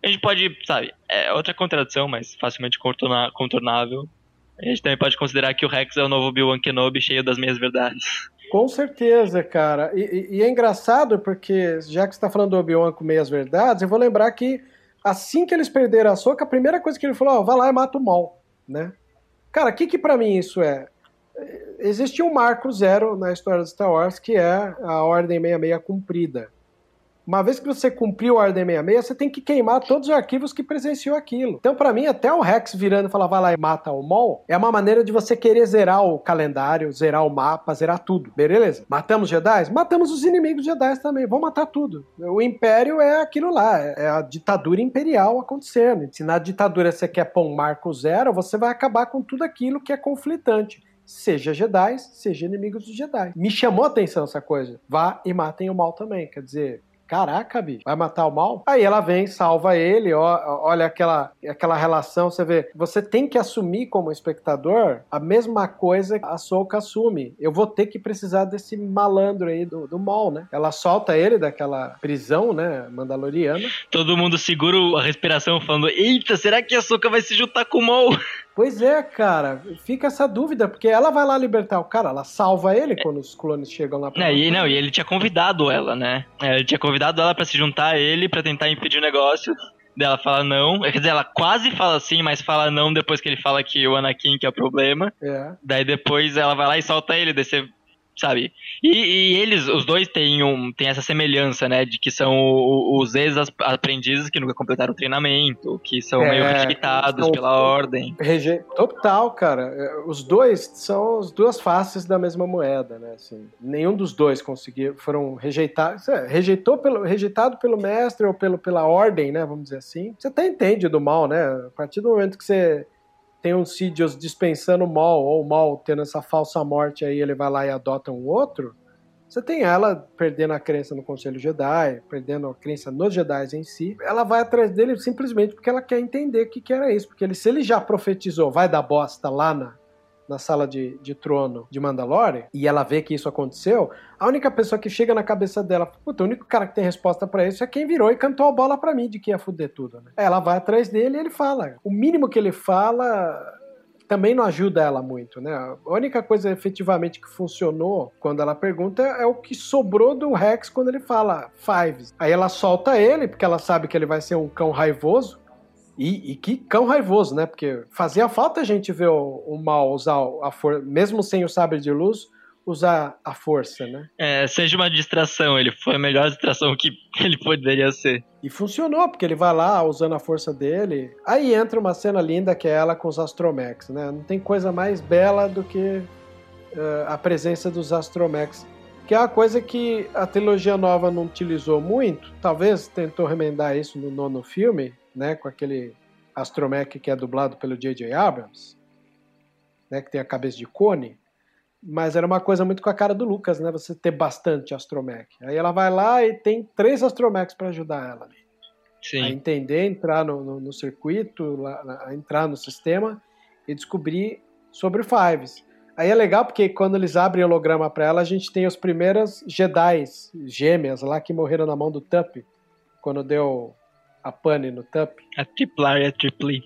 A gente pode, sabe, é outra contradição, mas facilmente contornável. A gente também pode considerar que o Rex é o novo Obi-Wan Kenobi cheio das meias verdades. Com certeza, cara. E, e, é engraçado porque, já que você está falando do Obi-Wan com meias verdades, eu vou lembrar que assim que eles perderam a soca, a primeira coisa que ele falou, ó, vai lá e mata o mal, né? Cara, o que que pra mim isso é? Existe um marco zero na história de Star Wars, que é a Ordem 66 cumprida. Uma vez que você cumpriu a Ordem 66, você tem que queimar todos os arquivos que presenciou aquilo. Então, para mim, até o Rex virando e falar, vai lá e mata o Maul, é uma maneira de você querer zerar o calendário, zerar o mapa, zerar tudo. Beleza? Matamos Jedi? Matamos os inimigos Jedi também. Vamos matar tudo. O Império é aquilo lá, é a ditadura imperial acontecendo. Se na ditadura você quer pôr um marco zero, você vai acabar com tudo aquilo que é conflitante seja Jedi, seja inimigos dos Jedi. Me chamou a atenção essa coisa. Vá e matem o mal também. Quer dizer, Caraca, bicho, vai matar o mal? Aí ela vem, salva ele, ó, olha aquela, aquela relação, você vê. Você tem que assumir como espectador a mesma coisa que a Soka assume. Eu vou ter que precisar desse malandro aí do, do mal, né? Ela solta ele daquela prisão, né, mandaloriana. Todo mundo segura a respiração falando, eita, será que a Soka vai se juntar com o mal? Pois é, cara. Fica essa dúvida, porque ela vai lá libertar o cara, ela salva ele quando os clones chegam lá pra. É, e, não, e ele tinha convidado ela, né? É, ele tinha convidado ela para se juntar a ele para tentar impedir o negócio. Dela fala não. Quer dizer, ela quase fala sim, mas fala não depois que ele fala que o Anakin que é o problema. É. Daí depois ela vai lá e solta ele. Daí você sabe? E, e, eles, os dois, têm, um, têm essa semelhança, né? De que são os ex-aprendizes que nunca completaram o treinamento, que são é, meio rejeitados pela ordem. Reje... Total, cara. É, os dois são as duas faces da mesma moeda, né? Assim, nenhum dos dois conseguiu, foram rejeitados. É, rejeitou pelo, rejeitado pelo mestre ou pelo, pela ordem, né? Vamos dizer assim. Você até entende do mal, né? A partir do momento que você tem um Sidious dispensando o mal, ou o mal tendo essa falsa morte aí, ele vai lá e adota um outro. Você tem ela perdendo a crença no Conselho Jedi, perdendo a crença nos Jedi em si. Ela vai atrás dele simplesmente porque ela quer entender o que, que era isso. Porque ele, se ele já profetizou, vai dar bosta lá na, na sala de, de trono de Mandalore e ela vê que isso aconteceu, a única pessoa que chega na cabeça dela, puta, o único cara que tem resposta para isso é quem virou e cantou a bola para mim de que ia fuder tudo, né? Ela vai atrás dele e ele fala. O mínimo que ele fala também não ajuda ela muito, né? A única coisa efetivamente que funcionou quando ela pergunta é o que sobrou do Rex quando ele fala Fives. Aí ela solta ele, porque ela sabe que ele vai ser um cão raivoso. E, e, que cão raivoso, né? Porque fazia falta a gente ver o, o mal usar a força, mesmo sem o sabre de luz, usar a força, né? É, seja uma distração, ele foi a melhor distração que ele poderia ser. E funcionou, porque ele vai lá usando a força dele. Aí entra uma cena linda que é ela com os Astromex, né? Não tem coisa mais bela do que uh, a presença dos Astromex. Que é uma coisa que a trilogia nova não utilizou muito, talvez tentou remendar isso no nono filme, né, com aquele astromech que é dublado pelo J.J. Abrams, né, que tem a cabeça de cone, mas era uma coisa muito com a cara do Lucas, né, você ter bastante astromech. Aí ela vai lá e tem três astromechs para ajudar ela ali. Sim. A entender, entrar no, no, no circuito, lá, a entrar no sistema e descobrir sobre o Fives. Aí é legal porque quando eles abrem o holograma para ela, a gente tem os primeiros Jedi gêmeas lá que morreram na mão do Tup, quando deu a pane no Tup. A Triplar e a Tripli.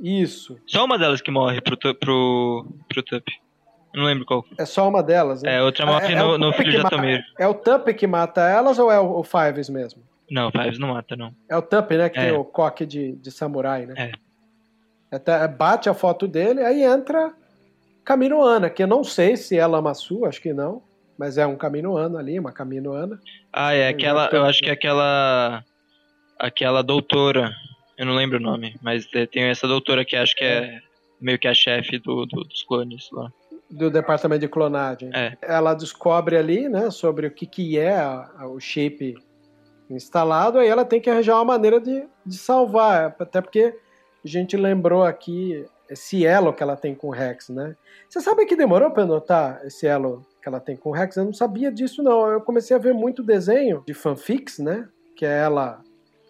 Isso. Só uma delas que morre pro, pro, pro Tup. Não lembro qual. É só uma delas, né? É, outra morre é, no, é no filho de Atomir. É o Tup que mata elas ou é o, o Fives mesmo? Não, o Fives não mata, não. É o Tup, né? Que é. tem o coque de, de samurai, né? É. Até bate a foto dele, aí entra Caminoana, que eu não sei se é Lamassu, acho que não. Mas é um Caminoano ali, uma Caminoana. Ah, é aquela. Eu acho que é aquela aquela doutora, eu não lembro o nome, mas tem essa doutora que acho que é meio que a chefe do, do, dos clones lá. Do departamento de clonagem. É. Ela descobre ali, né, sobre o que, que é a, a, o shape instalado, aí ela tem que arranjar uma maneira de, de salvar, até porque a gente lembrou aqui esse elo que ela tem com o Rex, né? Você sabe que demorou para notar esse elo que ela tem com o Rex? Eu não sabia disso, não. Eu comecei a ver muito desenho de fanfics, né? Que é ela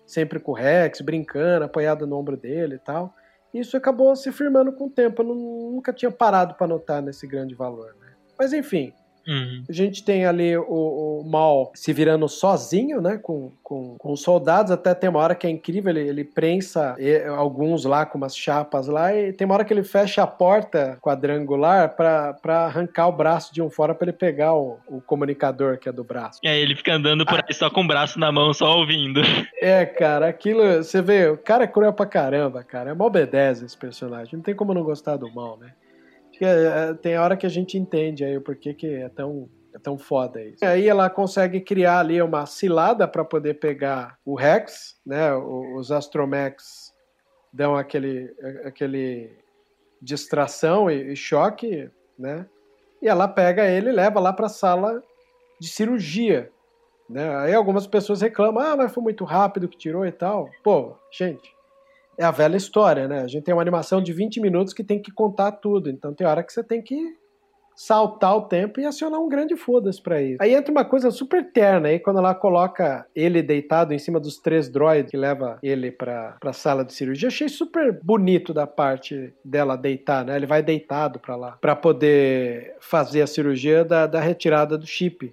sempre com o Rex, brincando, apoiado no ombro dele e tal. Isso acabou se firmando com o tempo. Eu nunca tinha parado para notar nesse grande valor. Né? Mas enfim, Uhum. A gente tem ali o, o, Mal se virando sozinho, né? Com, com, com os soldados. Até tem uma hora que é incrível, ele, ele prensa alguns lá com umas chapas lá. E tem uma hora que ele fecha a porta quadrangular para arrancar o braço de um fora para ele pegar o, o, comunicador que é do braço. E aí ele fica andando por aí só com o braço na mão, só ouvindo. É, cara, aquilo. Você vê, o cara é cruel pra caramba, cara. É mó obedece esse personagem. Não tem como não gostar do mal, né? É, é, tem hora que a gente entende aí o porquê que é tão, é tão foda isso. Aí ela consegue criar ali uma cilada para poder pegar o Rex, né? Os Astromex dão aquele, aquele distração e, e choque, né? E ela pega ele e leva lá para a sala de cirurgia. Né? Aí algumas pessoas reclamam, ah, mas foi muito rápido que tirou e tal. Pô, gente, é a velha história, né? A gente tem uma animação de 20 minutos que tem que contar tudo. Então tem hora que você tem que saltar o tempo e acionar um grande foda-se pra isso. Aí entra uma coisa super terna aí, quando ela coloca ele deitado em cima dos três droids que leva ele pra, pra sala de cirurgia. Achei super bonito da parte dela deitar, né? Ele vai deitado pra lá, pra poder fazer a cirurgia da, da retirada do chip.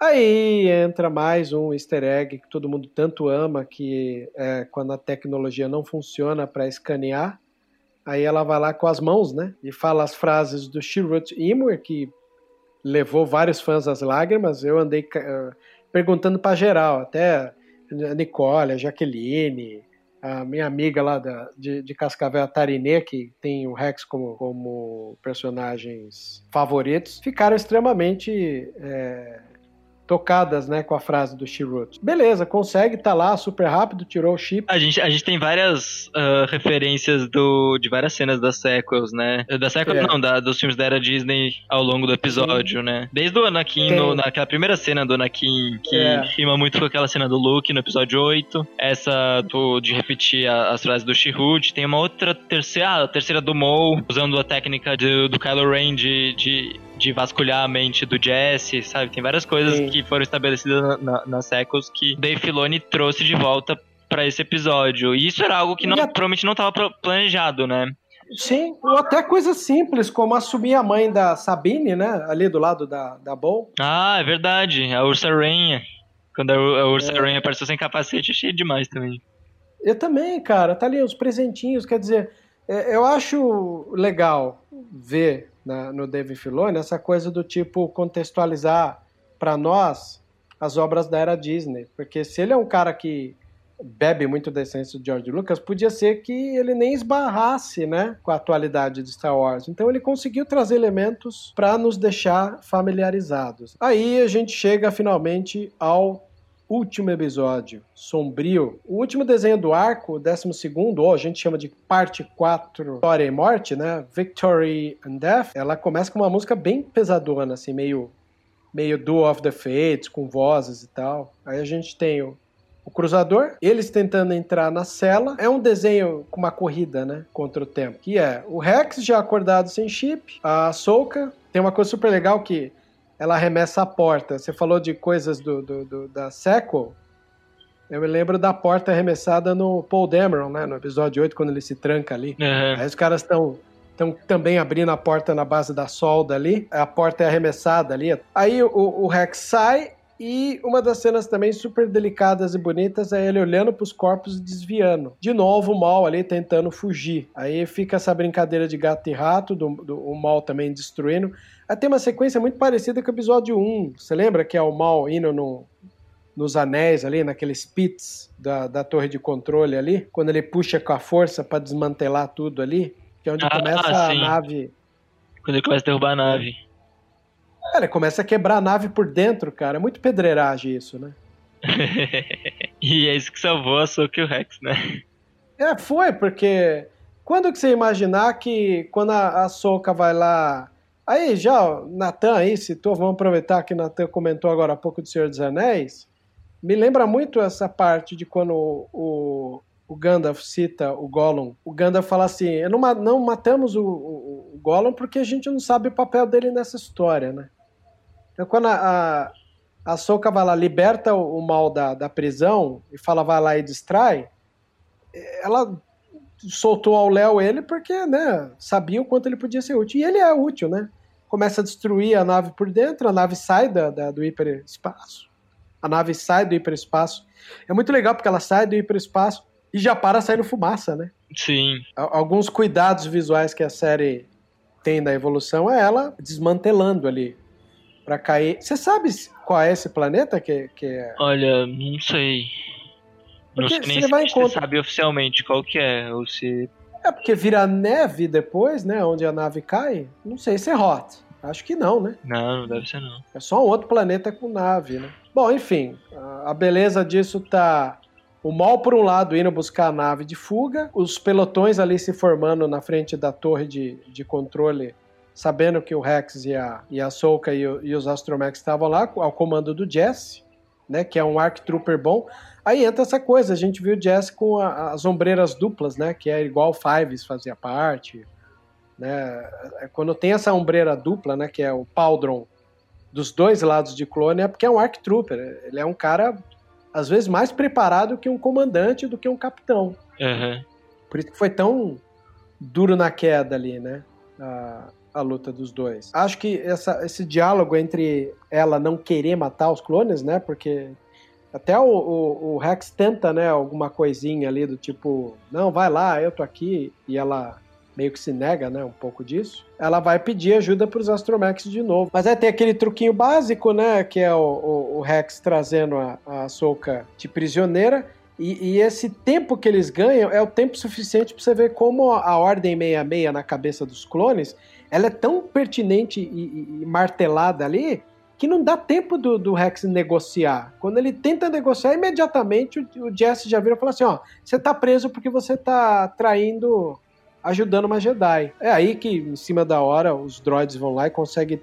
Aí entra mais um easter egg que todo mundo tanto ama, que é quando a tecnologia não funciona para escanear, aí ela vai lá com as mãos, né? E fala as frases do Shirut Imur, que levou vários fãs às lágrimas. Eu andei uh, perguntando para geral, até a Nicole, a Jaqueline, a minha amiga lá da, de, de Cascavel, a Tarinê, que tem o Rex como, como personagens favoritos, ficaram extremamente é, tocadas, né, com a frase do Shirut. Beleza, consegue, tá lá, super rápido, tirou o chip. A gente, a gente tem várias uh, referências do, de várias cenas das sequels, né? Da sequels, é. não, da, dos filmes da era Disney ao longo do episódio, Sim. né? Desde o Anakin, no, naquela primeira cena do Anakin, que é. rima muito com aquela cena do Luke no episódio 8. Essa do, de repetir as frases do Shirut. Tem uma outra terceira, ah, a terceira do Maul, usando a técnica de, do Kylo Ren de, de de vasculhar a mente do Jesse, sabe? Tem várias coisas Sim. que foram estabelecidas na, na, nas sequels que Dave Filoni trouxe de volta para esse episódio. E isso era algo que não, a... provavelmente não estava planejado, né? Sim, ou até coisas simples, como assumir a mãe da Sabine, né? Ali do lado da, da Bo. Ah, é verdade. A Ursa Rainha. Quando a Ursa é. Rainha apareceu sem capacete, achei demais também. Eu também, cara. Tá ali os presentinhos. Quer dizer, é, eu acho legal ver na, no David Filoni, essa coisa do tipo contextualizar para nós as obras da era Disney. Porque se ele é um cara que bebe muito da essência do George Lucas, podia ser que ele nem esbarrasse né, com a atualidade de Star Wars. Então ele conseguiu trazer elementos para nos deixar familiarizados. Aí a gente chega finalmente ao último episódio, sombrio. O último desenho do arco, o décimo segundo, ou a gente chama de parte 4, História e Morte, né? Victory and Death. Ela começa com uma música bem pesadona, assim, meio, meio Do of the Fates, com vozes e tal. Aí a gente tem o, o cruzador, eles tentando entrar na cela. É um desenho com uma corrida, né? Contra o tempo. Que é o Rex já acordado sem chip, a Soka. Tem uma coisa super legal que ela arremessa a porta. Você falou de coisas do, do, do, da sequel. Eu me lembro da porta arremessada no Paul Dameron, né? No episódio 8, quando ele se tranca ali. Uhum. Aí os caras estão estão também abrindo a porta na base da solda ali. A porta é arremessada ali. Aí o, o Rex sai e uma das cenas também super delicadas e bonitas é ele olhando para os corpos e desviando. De novo, o mal ali tentando fugir. Aí fica essa brincadeira de gato e rato, do, do o mal também destruindo. Aí tem uma sequência muito parecida com o episódio 1. Você lembra que é o mal indo no, nos anéis ali, naqueles pits da, da torre de controle ali? Quando ele puxa com a força para desmantelar tudo ali? Que é onde ah, começa a nave. Quando ele começa a derrubar a nave. Ele começa a quebrar a nave por dentro, cara. É muito pedreiragem isso, né? e é isso que salvou a Soka e o Rex, né? É, foi, porque quando que você imaginar que quando a, a Soka vai lá Aí já, Natan aí citou, vamos aproveitar que Natan comentou agora há pouco do Senhor dos Anéis. Me lembra muito essa parte de quando o, o Gandalf cita o Gollum. O Gandalf fala assim: não, não matamos o, o, o, Gollum porque a gente não sabe o papel dele nessa história, né? Então quando a, a, a Soka vai lá, liberta o, o mal da, da prisão e fala vai lá e distrai, ela soltou ao Léo ele porque, né, sabia o quanto ele podia ser útil. E ele é útil, né? começa a destruir a nave por dentro, a nave sai da, da, do hiperespaço. A nave sai do hiperespaço. É muito legal porque ela sai do hiperespaço e já para saindo fumaça, né? Sim. Alguns cuidados visuais que a série tem da evolução é ela desmantelando ali para cair. Você sabe qual é esse planeta que, que é? Olha, não sei. Porque não sei nem se você sabe oficialmente qual que é, ou se é porque vira neve depois, né? Onde a nave cai. Não sei se é Hot. Acho que não, né? Não, não deve ser não. É só um outro planeta com nave, né? Bom, enfim, a beleza disso tá o mal por um lado indo buscar a nave de fuga, os pelotões ali se formando na frente da torre de, de controle, sabendo que o Rex e a, e a Soka e, e os Astromex estavam lá, ao comando do Jesse, né? Que é um Arc Trooper bom. Aí entra essa coisa, a gente viu o Jazz com a, as ombreiras duplas, né? Que é igual o Fives fazia parte. Né? É, quando tem essa ombreira dupla, né? Que é o Paldron dos dois lados de clone, é porque é um Arc Trooper. Ele é um cara, às vezes, mais preparado que um comandante do que um capitão. Uhum. Por isso que foi tão duro na queda ali, né? A, a luta dos dois. Acho que essa, esse diálogo entre ela não querer matar os clones, né? Porque até o, o, o, Rex tenta, né, alguma coisinha ali do tipo, não, vai lá, eu tô aqui, e ela meio que se nega, né, um pouco disso. Ela vai pedir ajuda para os Astromex de novo. Mas aí tem aquele truquinho básico, né, que é o, o, o Rex trazendo a, a Soka de prisioneira, E, e, esse tempo que eles ganham é o tempo suficiente para você ver como a Ordem 66 na cabeça dos clones ela é tão pertinente e, e martelada ali que não dá tempo do, do, Rex negociar. Quando ele tenta negociar, imediatamente o, o Jesse já vira e fala assim: ó, você tá preso porque você tá traindo, ajudando uma Jedi. É aí que, em cima da hora, os droids vão lá e conseguem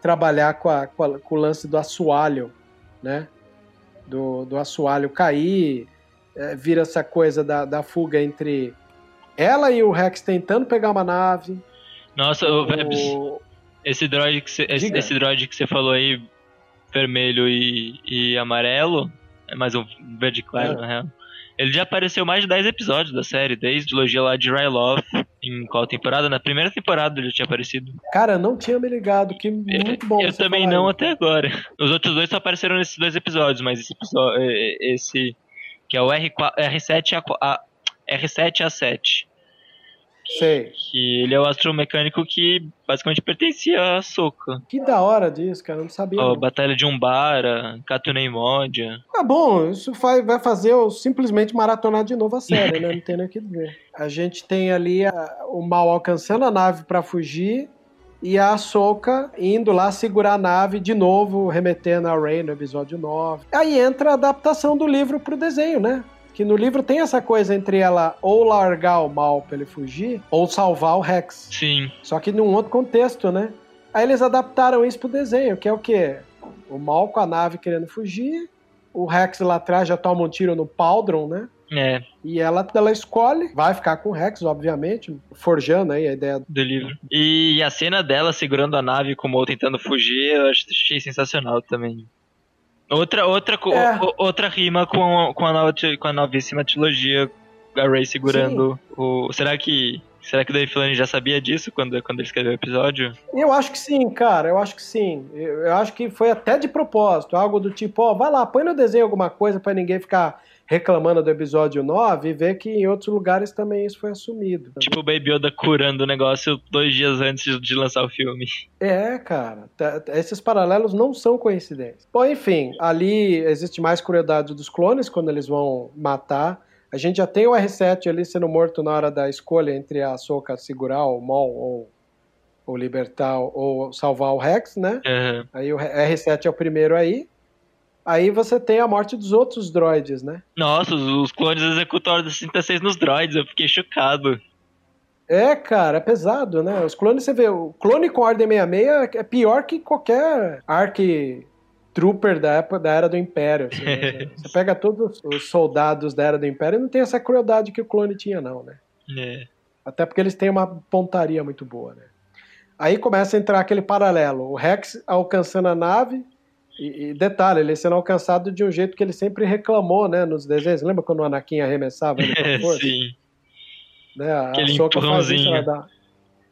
trabalhar com, a, com, a, com o lance do assoalho, né? Do, do assoalho cair, é, vira essa coisa da, da fuga entre ela e o Rex tentando pegar uma nave. Nossa, o Vebs, esse droid que você, esse, esse, droid que você falou aí, vermelho e, e amarelo, é mais um verde claro, é. na real. Ele já apareceu mais de 10 episódios da série, desde trilogia lá de Ryloth, em qual temporada? Na primeira temporada ele tinha aparecido. Cara, não tinha me ligado, que muito bom. Eu também não até agora. Os outros dois só apareceram nesses dois episódios, mas esse episódio, esse que é o R, R7 a, a R7 A7. Sei. Que ele é o astromecânico que basicamente pertencia a Soka. Que da hora disso, cara. Eu não sabia. Oh, Batalha de Umbara, Katunei Modia. Ah, bom, isso vai, vai fazer eu simplesmente maratonar de novo a série, né? Não tem nem o que dizer. A gente tem ali a, o mal alcançando a nave para fugir e a Ahsoka indo lá segurar a nave de novo, remetendo a Rey no episódio 9. Aí entra a adaptação do livro pro desenho, né? Que no livro tem essa coisa entre ela ou largar o mal pra ele fugir, ou salvar o Rex. Sim. Só que num outro contexto, né? Aí eles adaptaram isso pro desenho, que é o quê? O mal com a nave querendo fugir, o Rex lá atrás já toma um tiro no Paldron, né? É. E ela, ela escolhe, vai ficar com o Rex, obviamente, forjando aí a ideia do livro. E a cena dela segurando a nave com o Mo tentando fugir, eu achei sensacional também. Outra, outra, é. outra rima com, com, a nova, com a novíssima trilogia, a Ray segurando sim. o. Será que. Será que o Dave Filoni já sabia disso quando, quando ele escreveu o episódio? Eu acho que sim, cara. Eu acho que sim. Eu, eu acho que foi até de propósito. Algo do tipo, ó, vai lá, põe no desenho alguma coisa para ninguém ficar reclamando do episódio 9 e ver que em outros lugares também isso foi assumido. Tipo o Baby Yoda curando o negócio dois dias antes de lançar o filme. É, cara. Esses paralelos não são coincidências. Bom, enfim, ali existe mais crueldade dos clones quando eles vão matar. A gente já tem o R7 ali sendo morto na hora da escolha entre a Soca segurar o ou, ou libertar ou salvar o Rex, né? Uhum. Aí o R7 é o primeiro aí. Aí você tem a morte dos outros droids, né? Nossa, os, clones executam a Ordem 66 nos droids, eu fiquei chocado. É, cara, é pesado, né? Os clones, você vê, o clone com Ordem 66 é pior que qualquer Arc Trooper da época da Era do Império. Assim, né? Você pega todos os soldados da Era do Império e não tem essa crueldade que o clone tinha, não, né? É. Até porque eles têm uma pontaria muito boa, né? Aí começa a entrar aquele paralelo. O Rex alcançando a nave, e, e, detalhe, ele sendo alcançado de um jeito que ele sempre reclamou, né, nos desenhos. Lembra quando o Anakin arremessava ele pra força? Sim. Né, a aquele empurrãozinho. Isso, dá,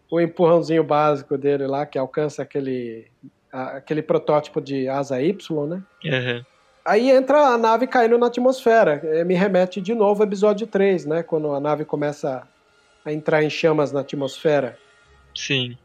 o empurrãozinho básico dele lá, que alcança aquele, aquele protótipo de asa Y, né? Uhum. Aí entra a nave caindo na atmosfera. Me remete de novo ao episódio 3, né? Quando a nave começa a entrar em chamas na atmosfera. Sim.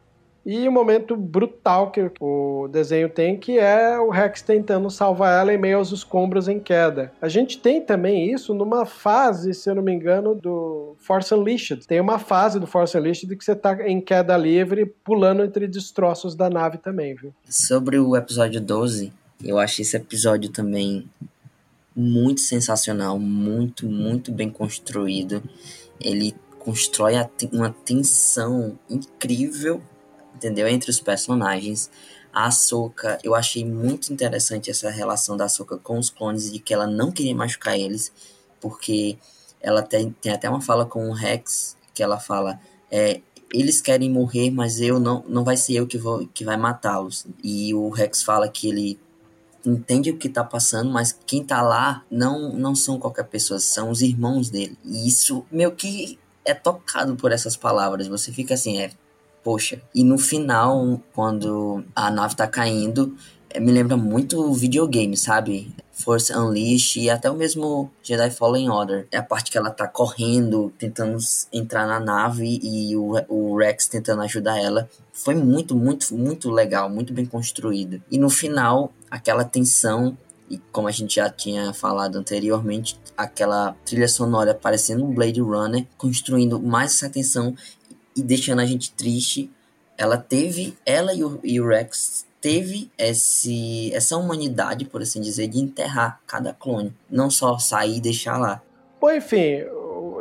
E o um momento brutal que o desenho tem, que é o Rex tentando salvar ela em meio aos escombros em queda. A gente tem também isso numa fase, se eu não me engano, do Force Unleashed. Tem uma fase do Force Unleashed que você tá em queda livre, pulando entre destroços da nave também, viu? Sobre o episódio 12, eu achei esse episódio também muito sensacional, muito, muito bem construído. Ele constrói uma tensão incrível entendeu? Entre os personagens. A Ahsoka, eu achei muito interessante essa relação da Ahsoka com os clones, de que ela não queria machucar eles, porque ela tem, tem até uma fala com o Rex, que ela fala, é, eles querem morrer, mas eu não, não vai ser eu que, vou, que vai matá-los. E o Rex fala que ele entende o que tá passando, mas quem tá lá não, não são qualquer pessoa, são os irmãos dele. E isso meio que é tocado por essas palavras. Você fica assim, é, poxa. E no final, quando a nave tá caindo, eh, me lembra muito videogame, sabe? Force Unleashed e até o mesmo Jedi Fallen Order. É a parte que ela tá correndo, tentando entrar na nave e o, o Rex tentando ajudar ela. Foi muito, muito, muito legal, muito bem construído. E no final, aquela tensão E como a gente já tinha falado anteriormente, aquela trilha sonora parecendo um Blade Runner, construindo mais essa tensão e deixando a gente triste. Ela teve, ela e o, e o Rex teve esse, essa humanidade, por assim dizer, de enterrar cada clone, não só sair e deixar lá. Bom, enfim,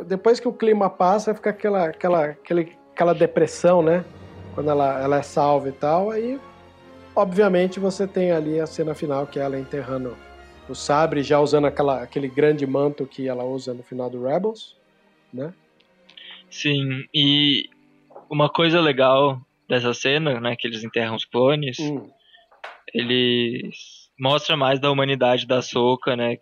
depois que o clima passa, fica aquela, aquela, aquele, aquela depressão, né? Quando ela, ela é salva e tal, aí obviamente você tem ali a cena final que é ela enterrando o sabre, já usando aquela, aquele grande manto que ela usa no final do Rebels, né? Sim, e uma coisa legal dessa cena, né, que eles enterram os clones, hum. eles mostra mais da humanidade da Soka, né?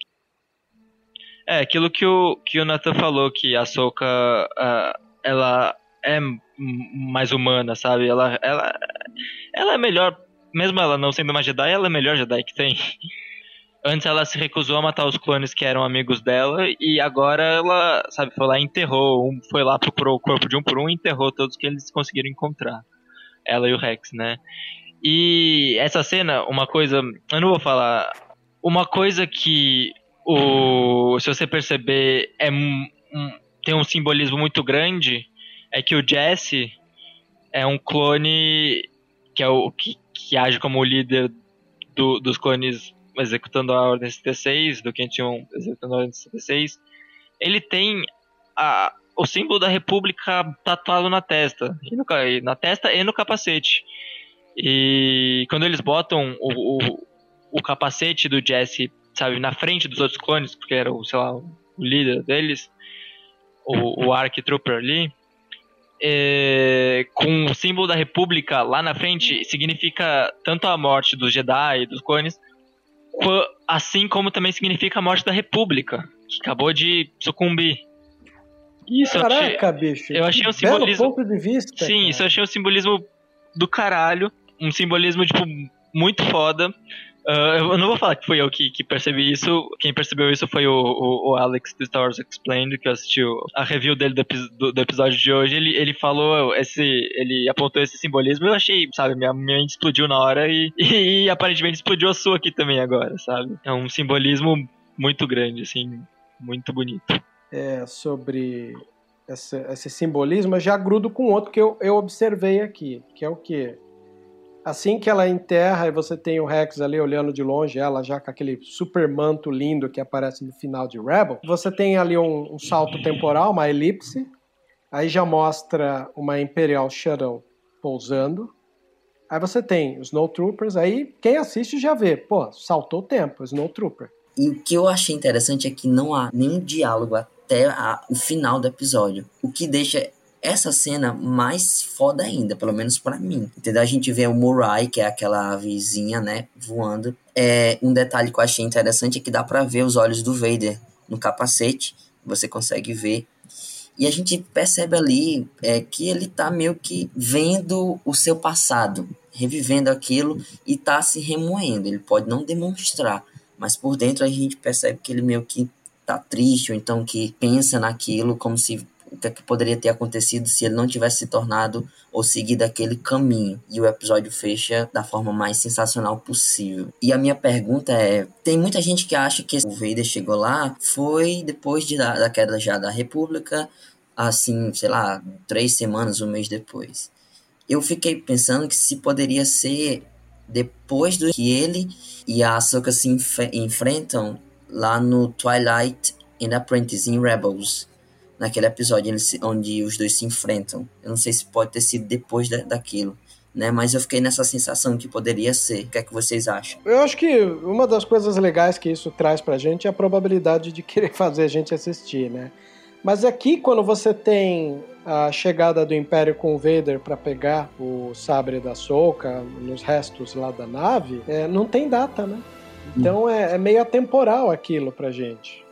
É, aquilo que o, que o Nathan falou, que a Soka, uh, ela é mais humana, sabe? Ela, ela, ela é melhor, mesmo ela não sendo uma Jedi, ela é a melhor Jedi que tem. Antes ela se recusou a matar os clones que eram amigos dela e agora ela, sabe, foi lá e enterrou, um, foi lá procurou o corpo de um por um e enterrou todos que eles conseguiram encontrar. Ela e o Rex, né? E essa cena, uma coisa, eu não vou falar, uma coisa que o, se você perceber, é um, tem um simbolismo muito grande é que o Jesse é um clone que é o que, que age como o líder do, dos clones executando a Ordem 76, do 501 executando a Ordem 76. Ele tem a, o símbolo da República tatuado na testa, no, na testa e no capacete. E quando eles botam o, o, o capacete do Jesse, sabe, na frente dos outros clones, porque era o, sei lá, o líder deles, o, o Ark Trooper ali, é, com o símbolo da República lá na frente, significa tanto a morte dos Jedi, dos clones, assim como também significa a morte da República, que acabou de sucumbir. Isso, Caraca, eu achei, bicho. Eu achei um simbolismo. ponto de vista. Sim, cara. isso eu achei um simbolismo do caralho. Um simbolismo, tipo, muito foda. Uh, eu não vou falar que fui eu que, que percebi isso. Quem percebeu isso foi o, o, o, Alex do Star Wars Explained, que assistiu a review dele do, do, do, episódio de hoje. Ele, ele falou esse. Ele apontou esse simbolismo. Eu achei, sabe, minha, mente explodiu na hora e, e, e, aparentemente explodiu a sua aqui também agora, sabe? É um simbolismo muito grande, assim, muito bonito. É, sobre esse, esse simbolismo, eu já grudo com outro que eu, eu observei aqui, que é o que? Assim que ela enterra e você tem o Rex ali olhando de longe, ela já com aquele super manto lindo que aparece no final de Rebel, você tem ali um, um salto temporal, uma elipse, aí já mostra uma Imperial Shuttle pousando, aí você tem os Snow Troopers, aí quem assiste já vê, pô, saltou o tempo, Snow Trooper. E o que eu achei interessante é que não há nenhum diálogo até a, o final do episódio, o que deixa essa cena mais foda ainda, pelo menos para mim. Entendeu? A gente vê o Murai, que é aquela avezinha, né, voando. É, um detalhe que eu achei interessante é que dá para ver os olhos do Vader no capacete, você consegue ver. E a gente percebe ali é, que ele tá meio que vendo o seu passado, revivendo aquilo e tá se remoendo. Ele pode não demonstrar, mas por dentro a gente percebe que ele meio que tá triste, ou então que pensa naquilo como se o que, é que poderia ter acontecido se ele não tivesse se tornado ou seguido aquele caminho. E o episódio fecha da forma mais sensacional possível. E a minha pergunta é: tem muita gente que acha que o Vader chegou lá foi depois de, da, da queda já da República, assim, sei lá, três semanas, um mês depois. Eu fiquei pensando que se poderia ser depois do que ele e a Ahsoka se enf enfrentam lá no Twilight and Apprentice em Rebels naquele episódio onde os dois se enfrentam. Eu não sei se pode ter sido depois da, daquilo. Né, mas eu fiquei nessa sensação que poderia ser. O que é que vocês acham? Eu acho que uma das coisas legais que isso traz pra gente é a probabilidade de querer fazer a gente assistir, né? Mas aqui, quando você tem a chegada do Império com o Vader para pegar o sabre da Soca nos restos lá da nave, é, não tem data, né? Então é, é meio atemporal aquilo pra gente.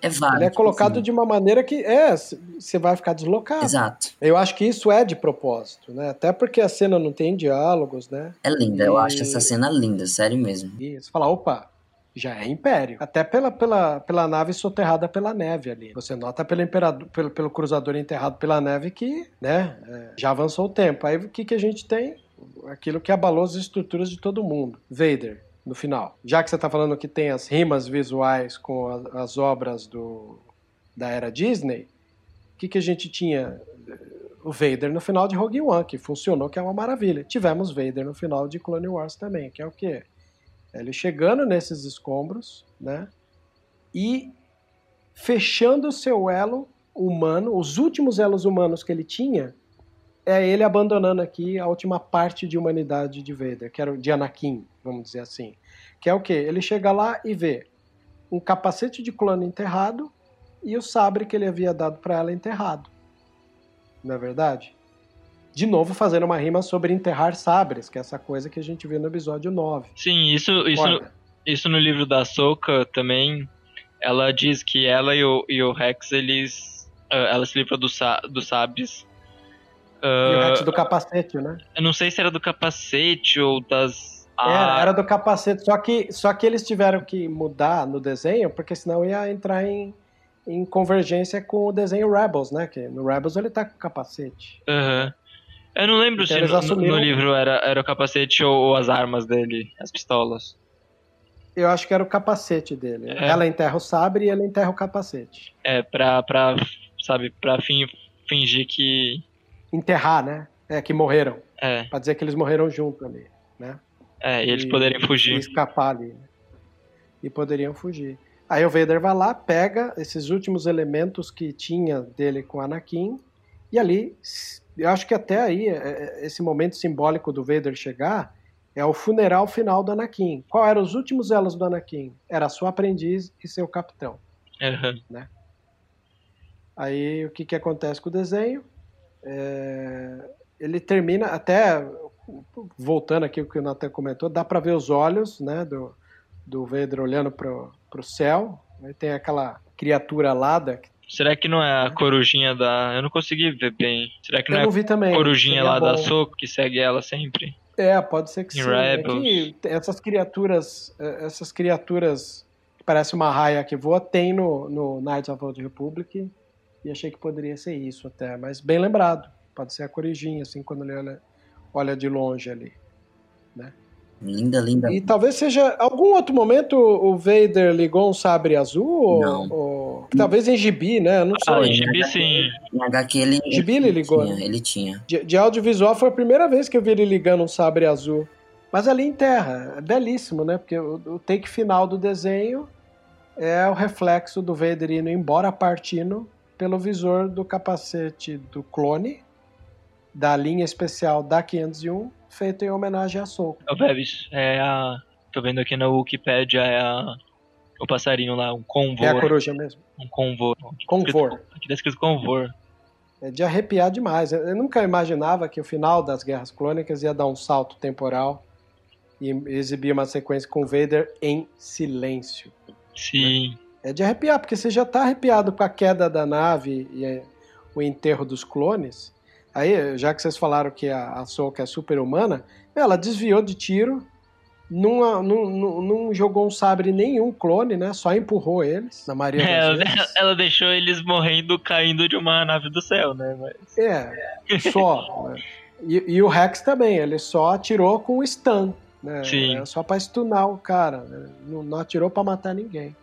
É válido. Ele é colocado sim. de uma maneira que é, você vai ficar deslocado. Exato. Eu acho que isso é de propósito, né? Até porque a cena não tem diálogos, né? É linda, e... eu acho essa cena linda, sério mesmo. Isso, fala, opa, já é império. Até pela, pela, pela nave soterrada pela neve ali. Você nota pelo, imperador, pelo, pelo cruzador enterrado pela neve que, né, é, já avançou o tempo. Aí o que, que a gente tem? Aquilo que abalou as estruturas de todo mundo. Vader, no final. Já que você está falando que tem as rimas visuais com a, as obras do, da era Disney, o que, que a gente tinha? O Vader no final de Rogue One, que funcionou, que é uma maravilha. Tivemos Vader no final de Clone Wars também, que é o quê? Ele chegando nesses escombros, né? E fechando o seu elo humano, os últimos elos humanos que ele tinha, é ele abandonando aqui a última parte de humanidade de Vader, que era o de Anakin, vamos dizer assim. Que é o quê? Ele chega lá e vê um capacete de clone enterrado e o sabre que ele havia dado para ela enterrado. Não é verdade? De novo fazendo uma rima sobre enterrar sabres, que é essa coisa que a gente viu no episódio 9. Sim, isso, isso, isso no livro da Soka também. Ela diz que ela e o, e o Rex, eles. Uh, ela se livra dos do sabres. Uh, e o Rex do capacete, né? Eu não sei se era do capacete ou das era, era do capacete, só que, só que eles tiveram que mudar no desenho, porque senão ia entrar em, em convergência com o desenho Rebels, né? Que no Rebels ele tá com capacete. Uhum. Eu não lembro então se no, assumiram... no, livro era, era o capacete ou, ou, as armas dele, as pistolas. Eu acho que era o capacete dele. É. Ela enterra o sabre e ele enterra o capacete. É, pra, pra sabe, pra fim, fingir que... Enterrar, né? É, que morreram. É. Pra dizer que eles morreram junto ali, né? É, e eles e, poderiam fugir. E escapar ali. Né? E poderiam fugir. Aí o Vader vai lá, pega esses últimos elementos que tinha dele com Anakin, e ali, eu acho que até aí, é, é, esse momento simbólico do Vader chegar, é o funeral final do Anakin. Qual eram os últimos elos do Anakin? Era sua aprendiz e seu capitão. Uhum. Né? Aí o que, que acontece com o desenho? É... Ele termina, até voltando aqui o que o Nathan comentou, dá para ver os olhos né, do, do Vader olhando para o céu. Aí tem aquela criatura alada. Será que não é a corujinha da. Eu não consegui ver bem. Será que não, é não também. a corujinha lá bom. da Soco que segue ela sempre? É, pode ser que em sim. Rebels. É essas criaturas, é, essas criaturas que parece uma raia que voa, tem no, no Knights of the Old Republic. E achei que poderia ser isso até, mas bem lembrado. Pode ser a corujinha, assim, quando ele olha olha de longe ali, né? Linda, linda. E talvez seja algum outro momento o Vader ligou um sabre azul não. ou, ou talvez em gibi, né? Eu não sei. Ah, em gibi sim. Em HQ ele, gibi ele ligou. Tinha, ele tinha. De, de, audiovisual foi a primeira vez que eu vi ele ligando um sabre azul. Mas ali em terra, é belíssimo, né? Porque o, o take final do desenho é o reflexo do Vader indo embora partindo pelo visor do capacete do clone da linha especial da 501, feito em homenagem a Soco. Ô, Bebis, é a. Tô vendo aqui na Wikipedia, é a. O passarinho lá, um convor. É a coruja mesmo. Um convor. Convor. Aqui tá escrito convor. É de arrepiar demais. Eu nunca imaginava que o final das Guerras Clônicas ia dar um salto temporal e exibir uma sequência com Vader em silêncio. Sim. É de arrepiar, porque você já tá arrepiado com a queda da nave e é, o enterro dos clones. Aí, já que vocês falaram que a, a Soka é super humana, ela desviou de tiro, não, não, não, jogou um sabre nenhum clone, né? Só empurrou eles, na maioria é, vezes. Ela deixou eles morrendo caindo de uma nave do céu, né? Mas... É, só. né? e, e, o Rex também, ele só atirou com stun, né? Sim. É só pra stunar o cara, né? não, não atirou para matar ninguém.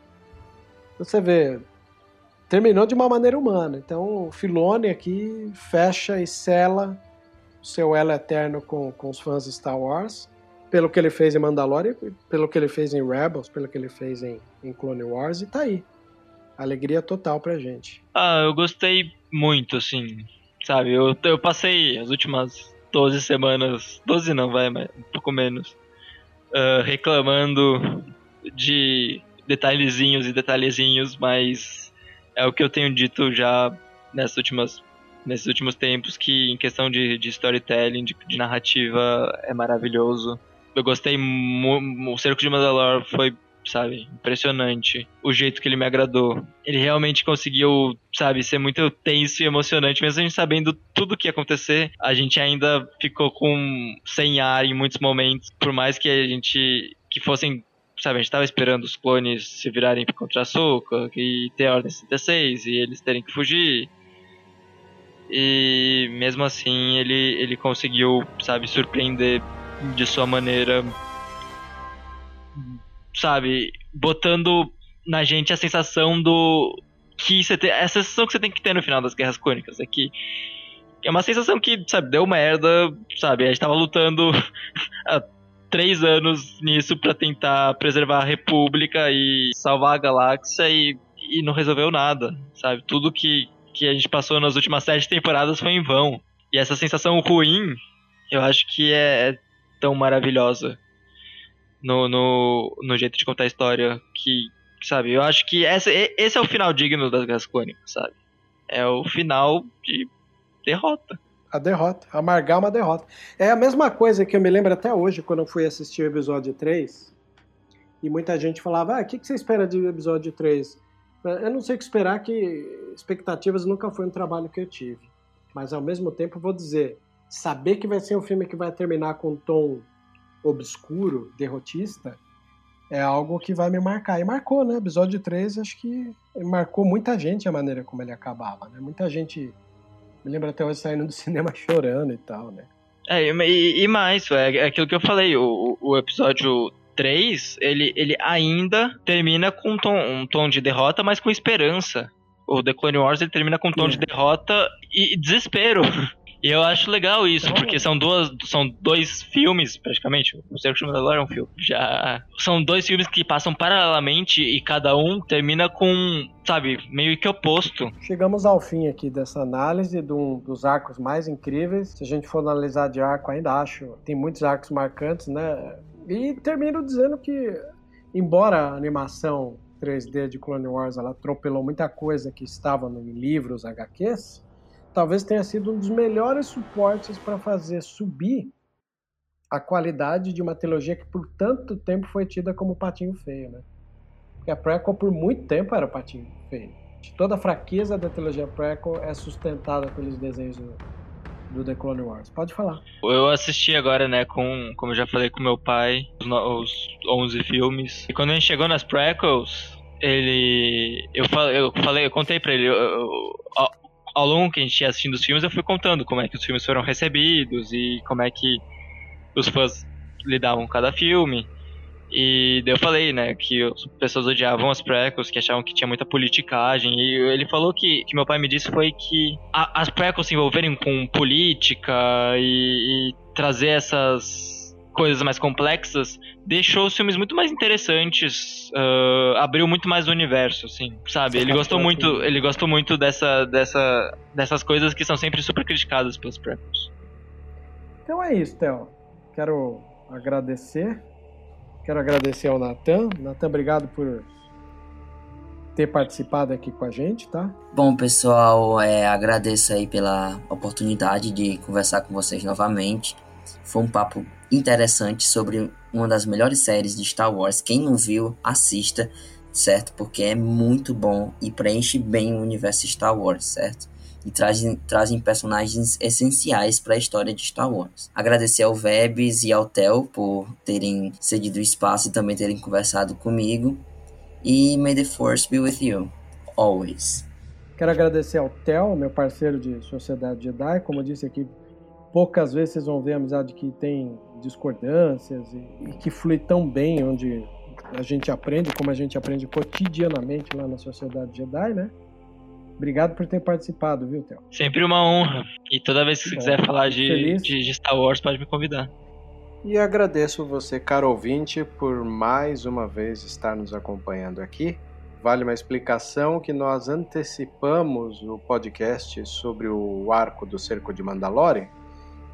Você vê, terminou de uma maneira humana. Então, o Filone aqui fecha e sela o seu elo eterno com, com os fãs de Star Wars, pelo que ele fez em Mandalorian, pelo que ele fez em Rebels, pelo que ele fez em, em Clone Wars, e tá aí. Alegria total pra gente. Ah, eu gostei muito, assim, sabe? Eu, eu passei as últimas 12 semanas, 12 não, vai, mas um pouco menos, uh, reclamando de detalhezinhos e detalhezinhos, mas é o que eu tenho dito já nessas últimas, nesses últimos tempos, que em questão de, de storytelling, de, de narrativa, é maravilhoso. Eu gostei, o Cerco de Mandalor foi, sabe, impressionante. O jeito que ele me agradou. Ele realmente conseguiu, sabe, ser muito tenso e emocionante, mesmo a gente sabendo tudo o que ia acontecer, a gente ainda ficou com sem ar em muitos momentos, por mais que a gente que fossem sabe, a gente tava esperando os clones se virarem contra a Soka e ter a Ordem 66 e eles terem que fugir. E mesmo assim ele, ele conseguiu, sabe, surpreender de sua maneira sabe, botando na gente a sensação do que você tem, a sensação que você tem que ter no final das Guerras Cônicas é é uma sensação que, sabe, deu merda, sabe, a gente tava lutando três anos nisso para tentar preservar a República e salvar a galáxia e, e não resolveu nada, sabe, tudo que, que a gente passou nas últimas sete temporadas foi em vão. E essa sensação ruim, eu acho que é, é tão maravilhosa no, no, no jeito de contar a história que, sabe, eu acho que essa, esse é o final digno das Guerras Clônicas, sabe? É o final de derrota. A derrota. Amargar uma derrota. É a mesma coisa que eu me lembro até hoje, quando eu fui assistir o episódio 3, e muita gente falava, ah, o que, que você espera de episódio 3? Eu não sei o que esperar, que expectativas nunca foi um trabalho que eu tive. Mas ao mesmo tempo vou dizer, saber que vai ser um filme que vai terminar com um tom obscuro, derrotista, é algo que vai me marcar. E marcou, né? Episódio 3, acho que marcou muita gente a maneira como ele acabava, né? Muita gente me lembra até hoje saindo do cinema chorando e tal, né? É, e, e mais, é, é aquilo que eu falei, o, o episódio 3, ele, ele ainda termina com um tom, um tom de derrota, mas com esperança. O The Clone Wars ele termina com um tom é. de derrota e desespero. E eu acho legal isso, porque são duas, são dois filmes, praticamente. O Cerco Mandalorian é um filme. Já são dois filmes que passam paralelamente e cada um termina com, sabe, meio que oposto. Chegamos ao fim aqui dessa análise de um dos arcos mais incríveis. Se a gente for analisar de arco, ainda acho tem muitos arcos marcantes, né? E termino dizendo que, embora a animação 3D de Clone Wars ela atropelou muita coisa que estava em livros HQs, talvez tenha sido um dos melhores suportes para fazer subir a qualidade de uma trilogia que por tanto tempo foi tida como patinho feio, né? Porque a prequel por muito tempo era patinho feio. Toda a fraqueza da trilogia prequel é sustentada pelos desenhos do, do The Clone Wars. Pode falar. Eu assisti agora, né, com, como eu já falei com meu pai, os, os 11 filmes. E quando a gente chegou nas prequels, ele eu falei, eu falei, eu contei para ele, eu, eu, ao longo que a gente ia assistindo os filmes, eu fui contando como é que os filmes foram recebidos e como é que os fãs lidavam com cada filme. E eu falei, né, que as pessoas odiavam as prequels, que achavam que tinha muita politicagem. E ele falou que, que meu pai me disse foi que a, as prequels se envolverem com política e, e trazer essas coisas mais complexas, deixou os filmes muito mais interessantes, uh, abriu muito mais o universo, assim, sabe? Ele gostou muito, ele gostou muito dessa, dessa, dessas coisas que são sempre super criticadas pelos prequels. Então é isso, Theo. Quero agradecer. Quero agradecer ao Natan. Natan, obrigado por ter participado aqui com a gente, tá? Bom, pessoal, é, agradeço aí pela oportunidade de conversar com vocês novamente. Foi um papo interessante sobre uma das melhores séries de Star Wars. Quem não viu, assista, certo? Porque é muito bom e preenche bem o universo Star Wars, certo? E trazem, trazem personagens essenciais para a história de Star Wars. Agradecer ao Vebs e ao Tel por terem cedido espaço e também terem conversado comigo. E may the force be with you, always. Quero agradecer ao Tel, meu parceiro de Sociedade Jedi. Como eu disse aqui, poucas vezes vocês vão ver a amizade que tem discordâncias e, e, que flui tão bem, onde a gente aprende, como a gente aprende cotidianamente lá na Sociedade Jedi, né? Obrigado por ter participado, viu, Theo? Sempre uma honra. E toda vez que você quiser falar de, de, de, Star Wars, pode me convidar. E agradeço você, caro ouvinte, por mais uma vez estar nos acompanhando aqui. Vale uma explicação que nós antecipamos o podcast sobre o arco do Cerco de Mandalore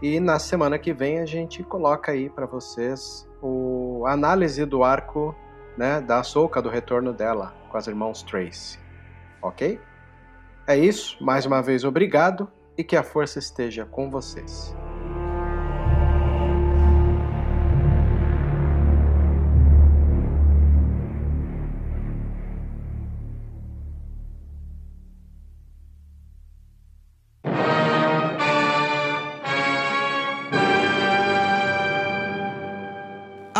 e na semana que vem a gente coloca aí para vocês o análise do arco, né, da Ahsoka, do retorno dela com as irmãos Trace. OK? É isso, mais uma vez obrigado e que a força esteja com vocês.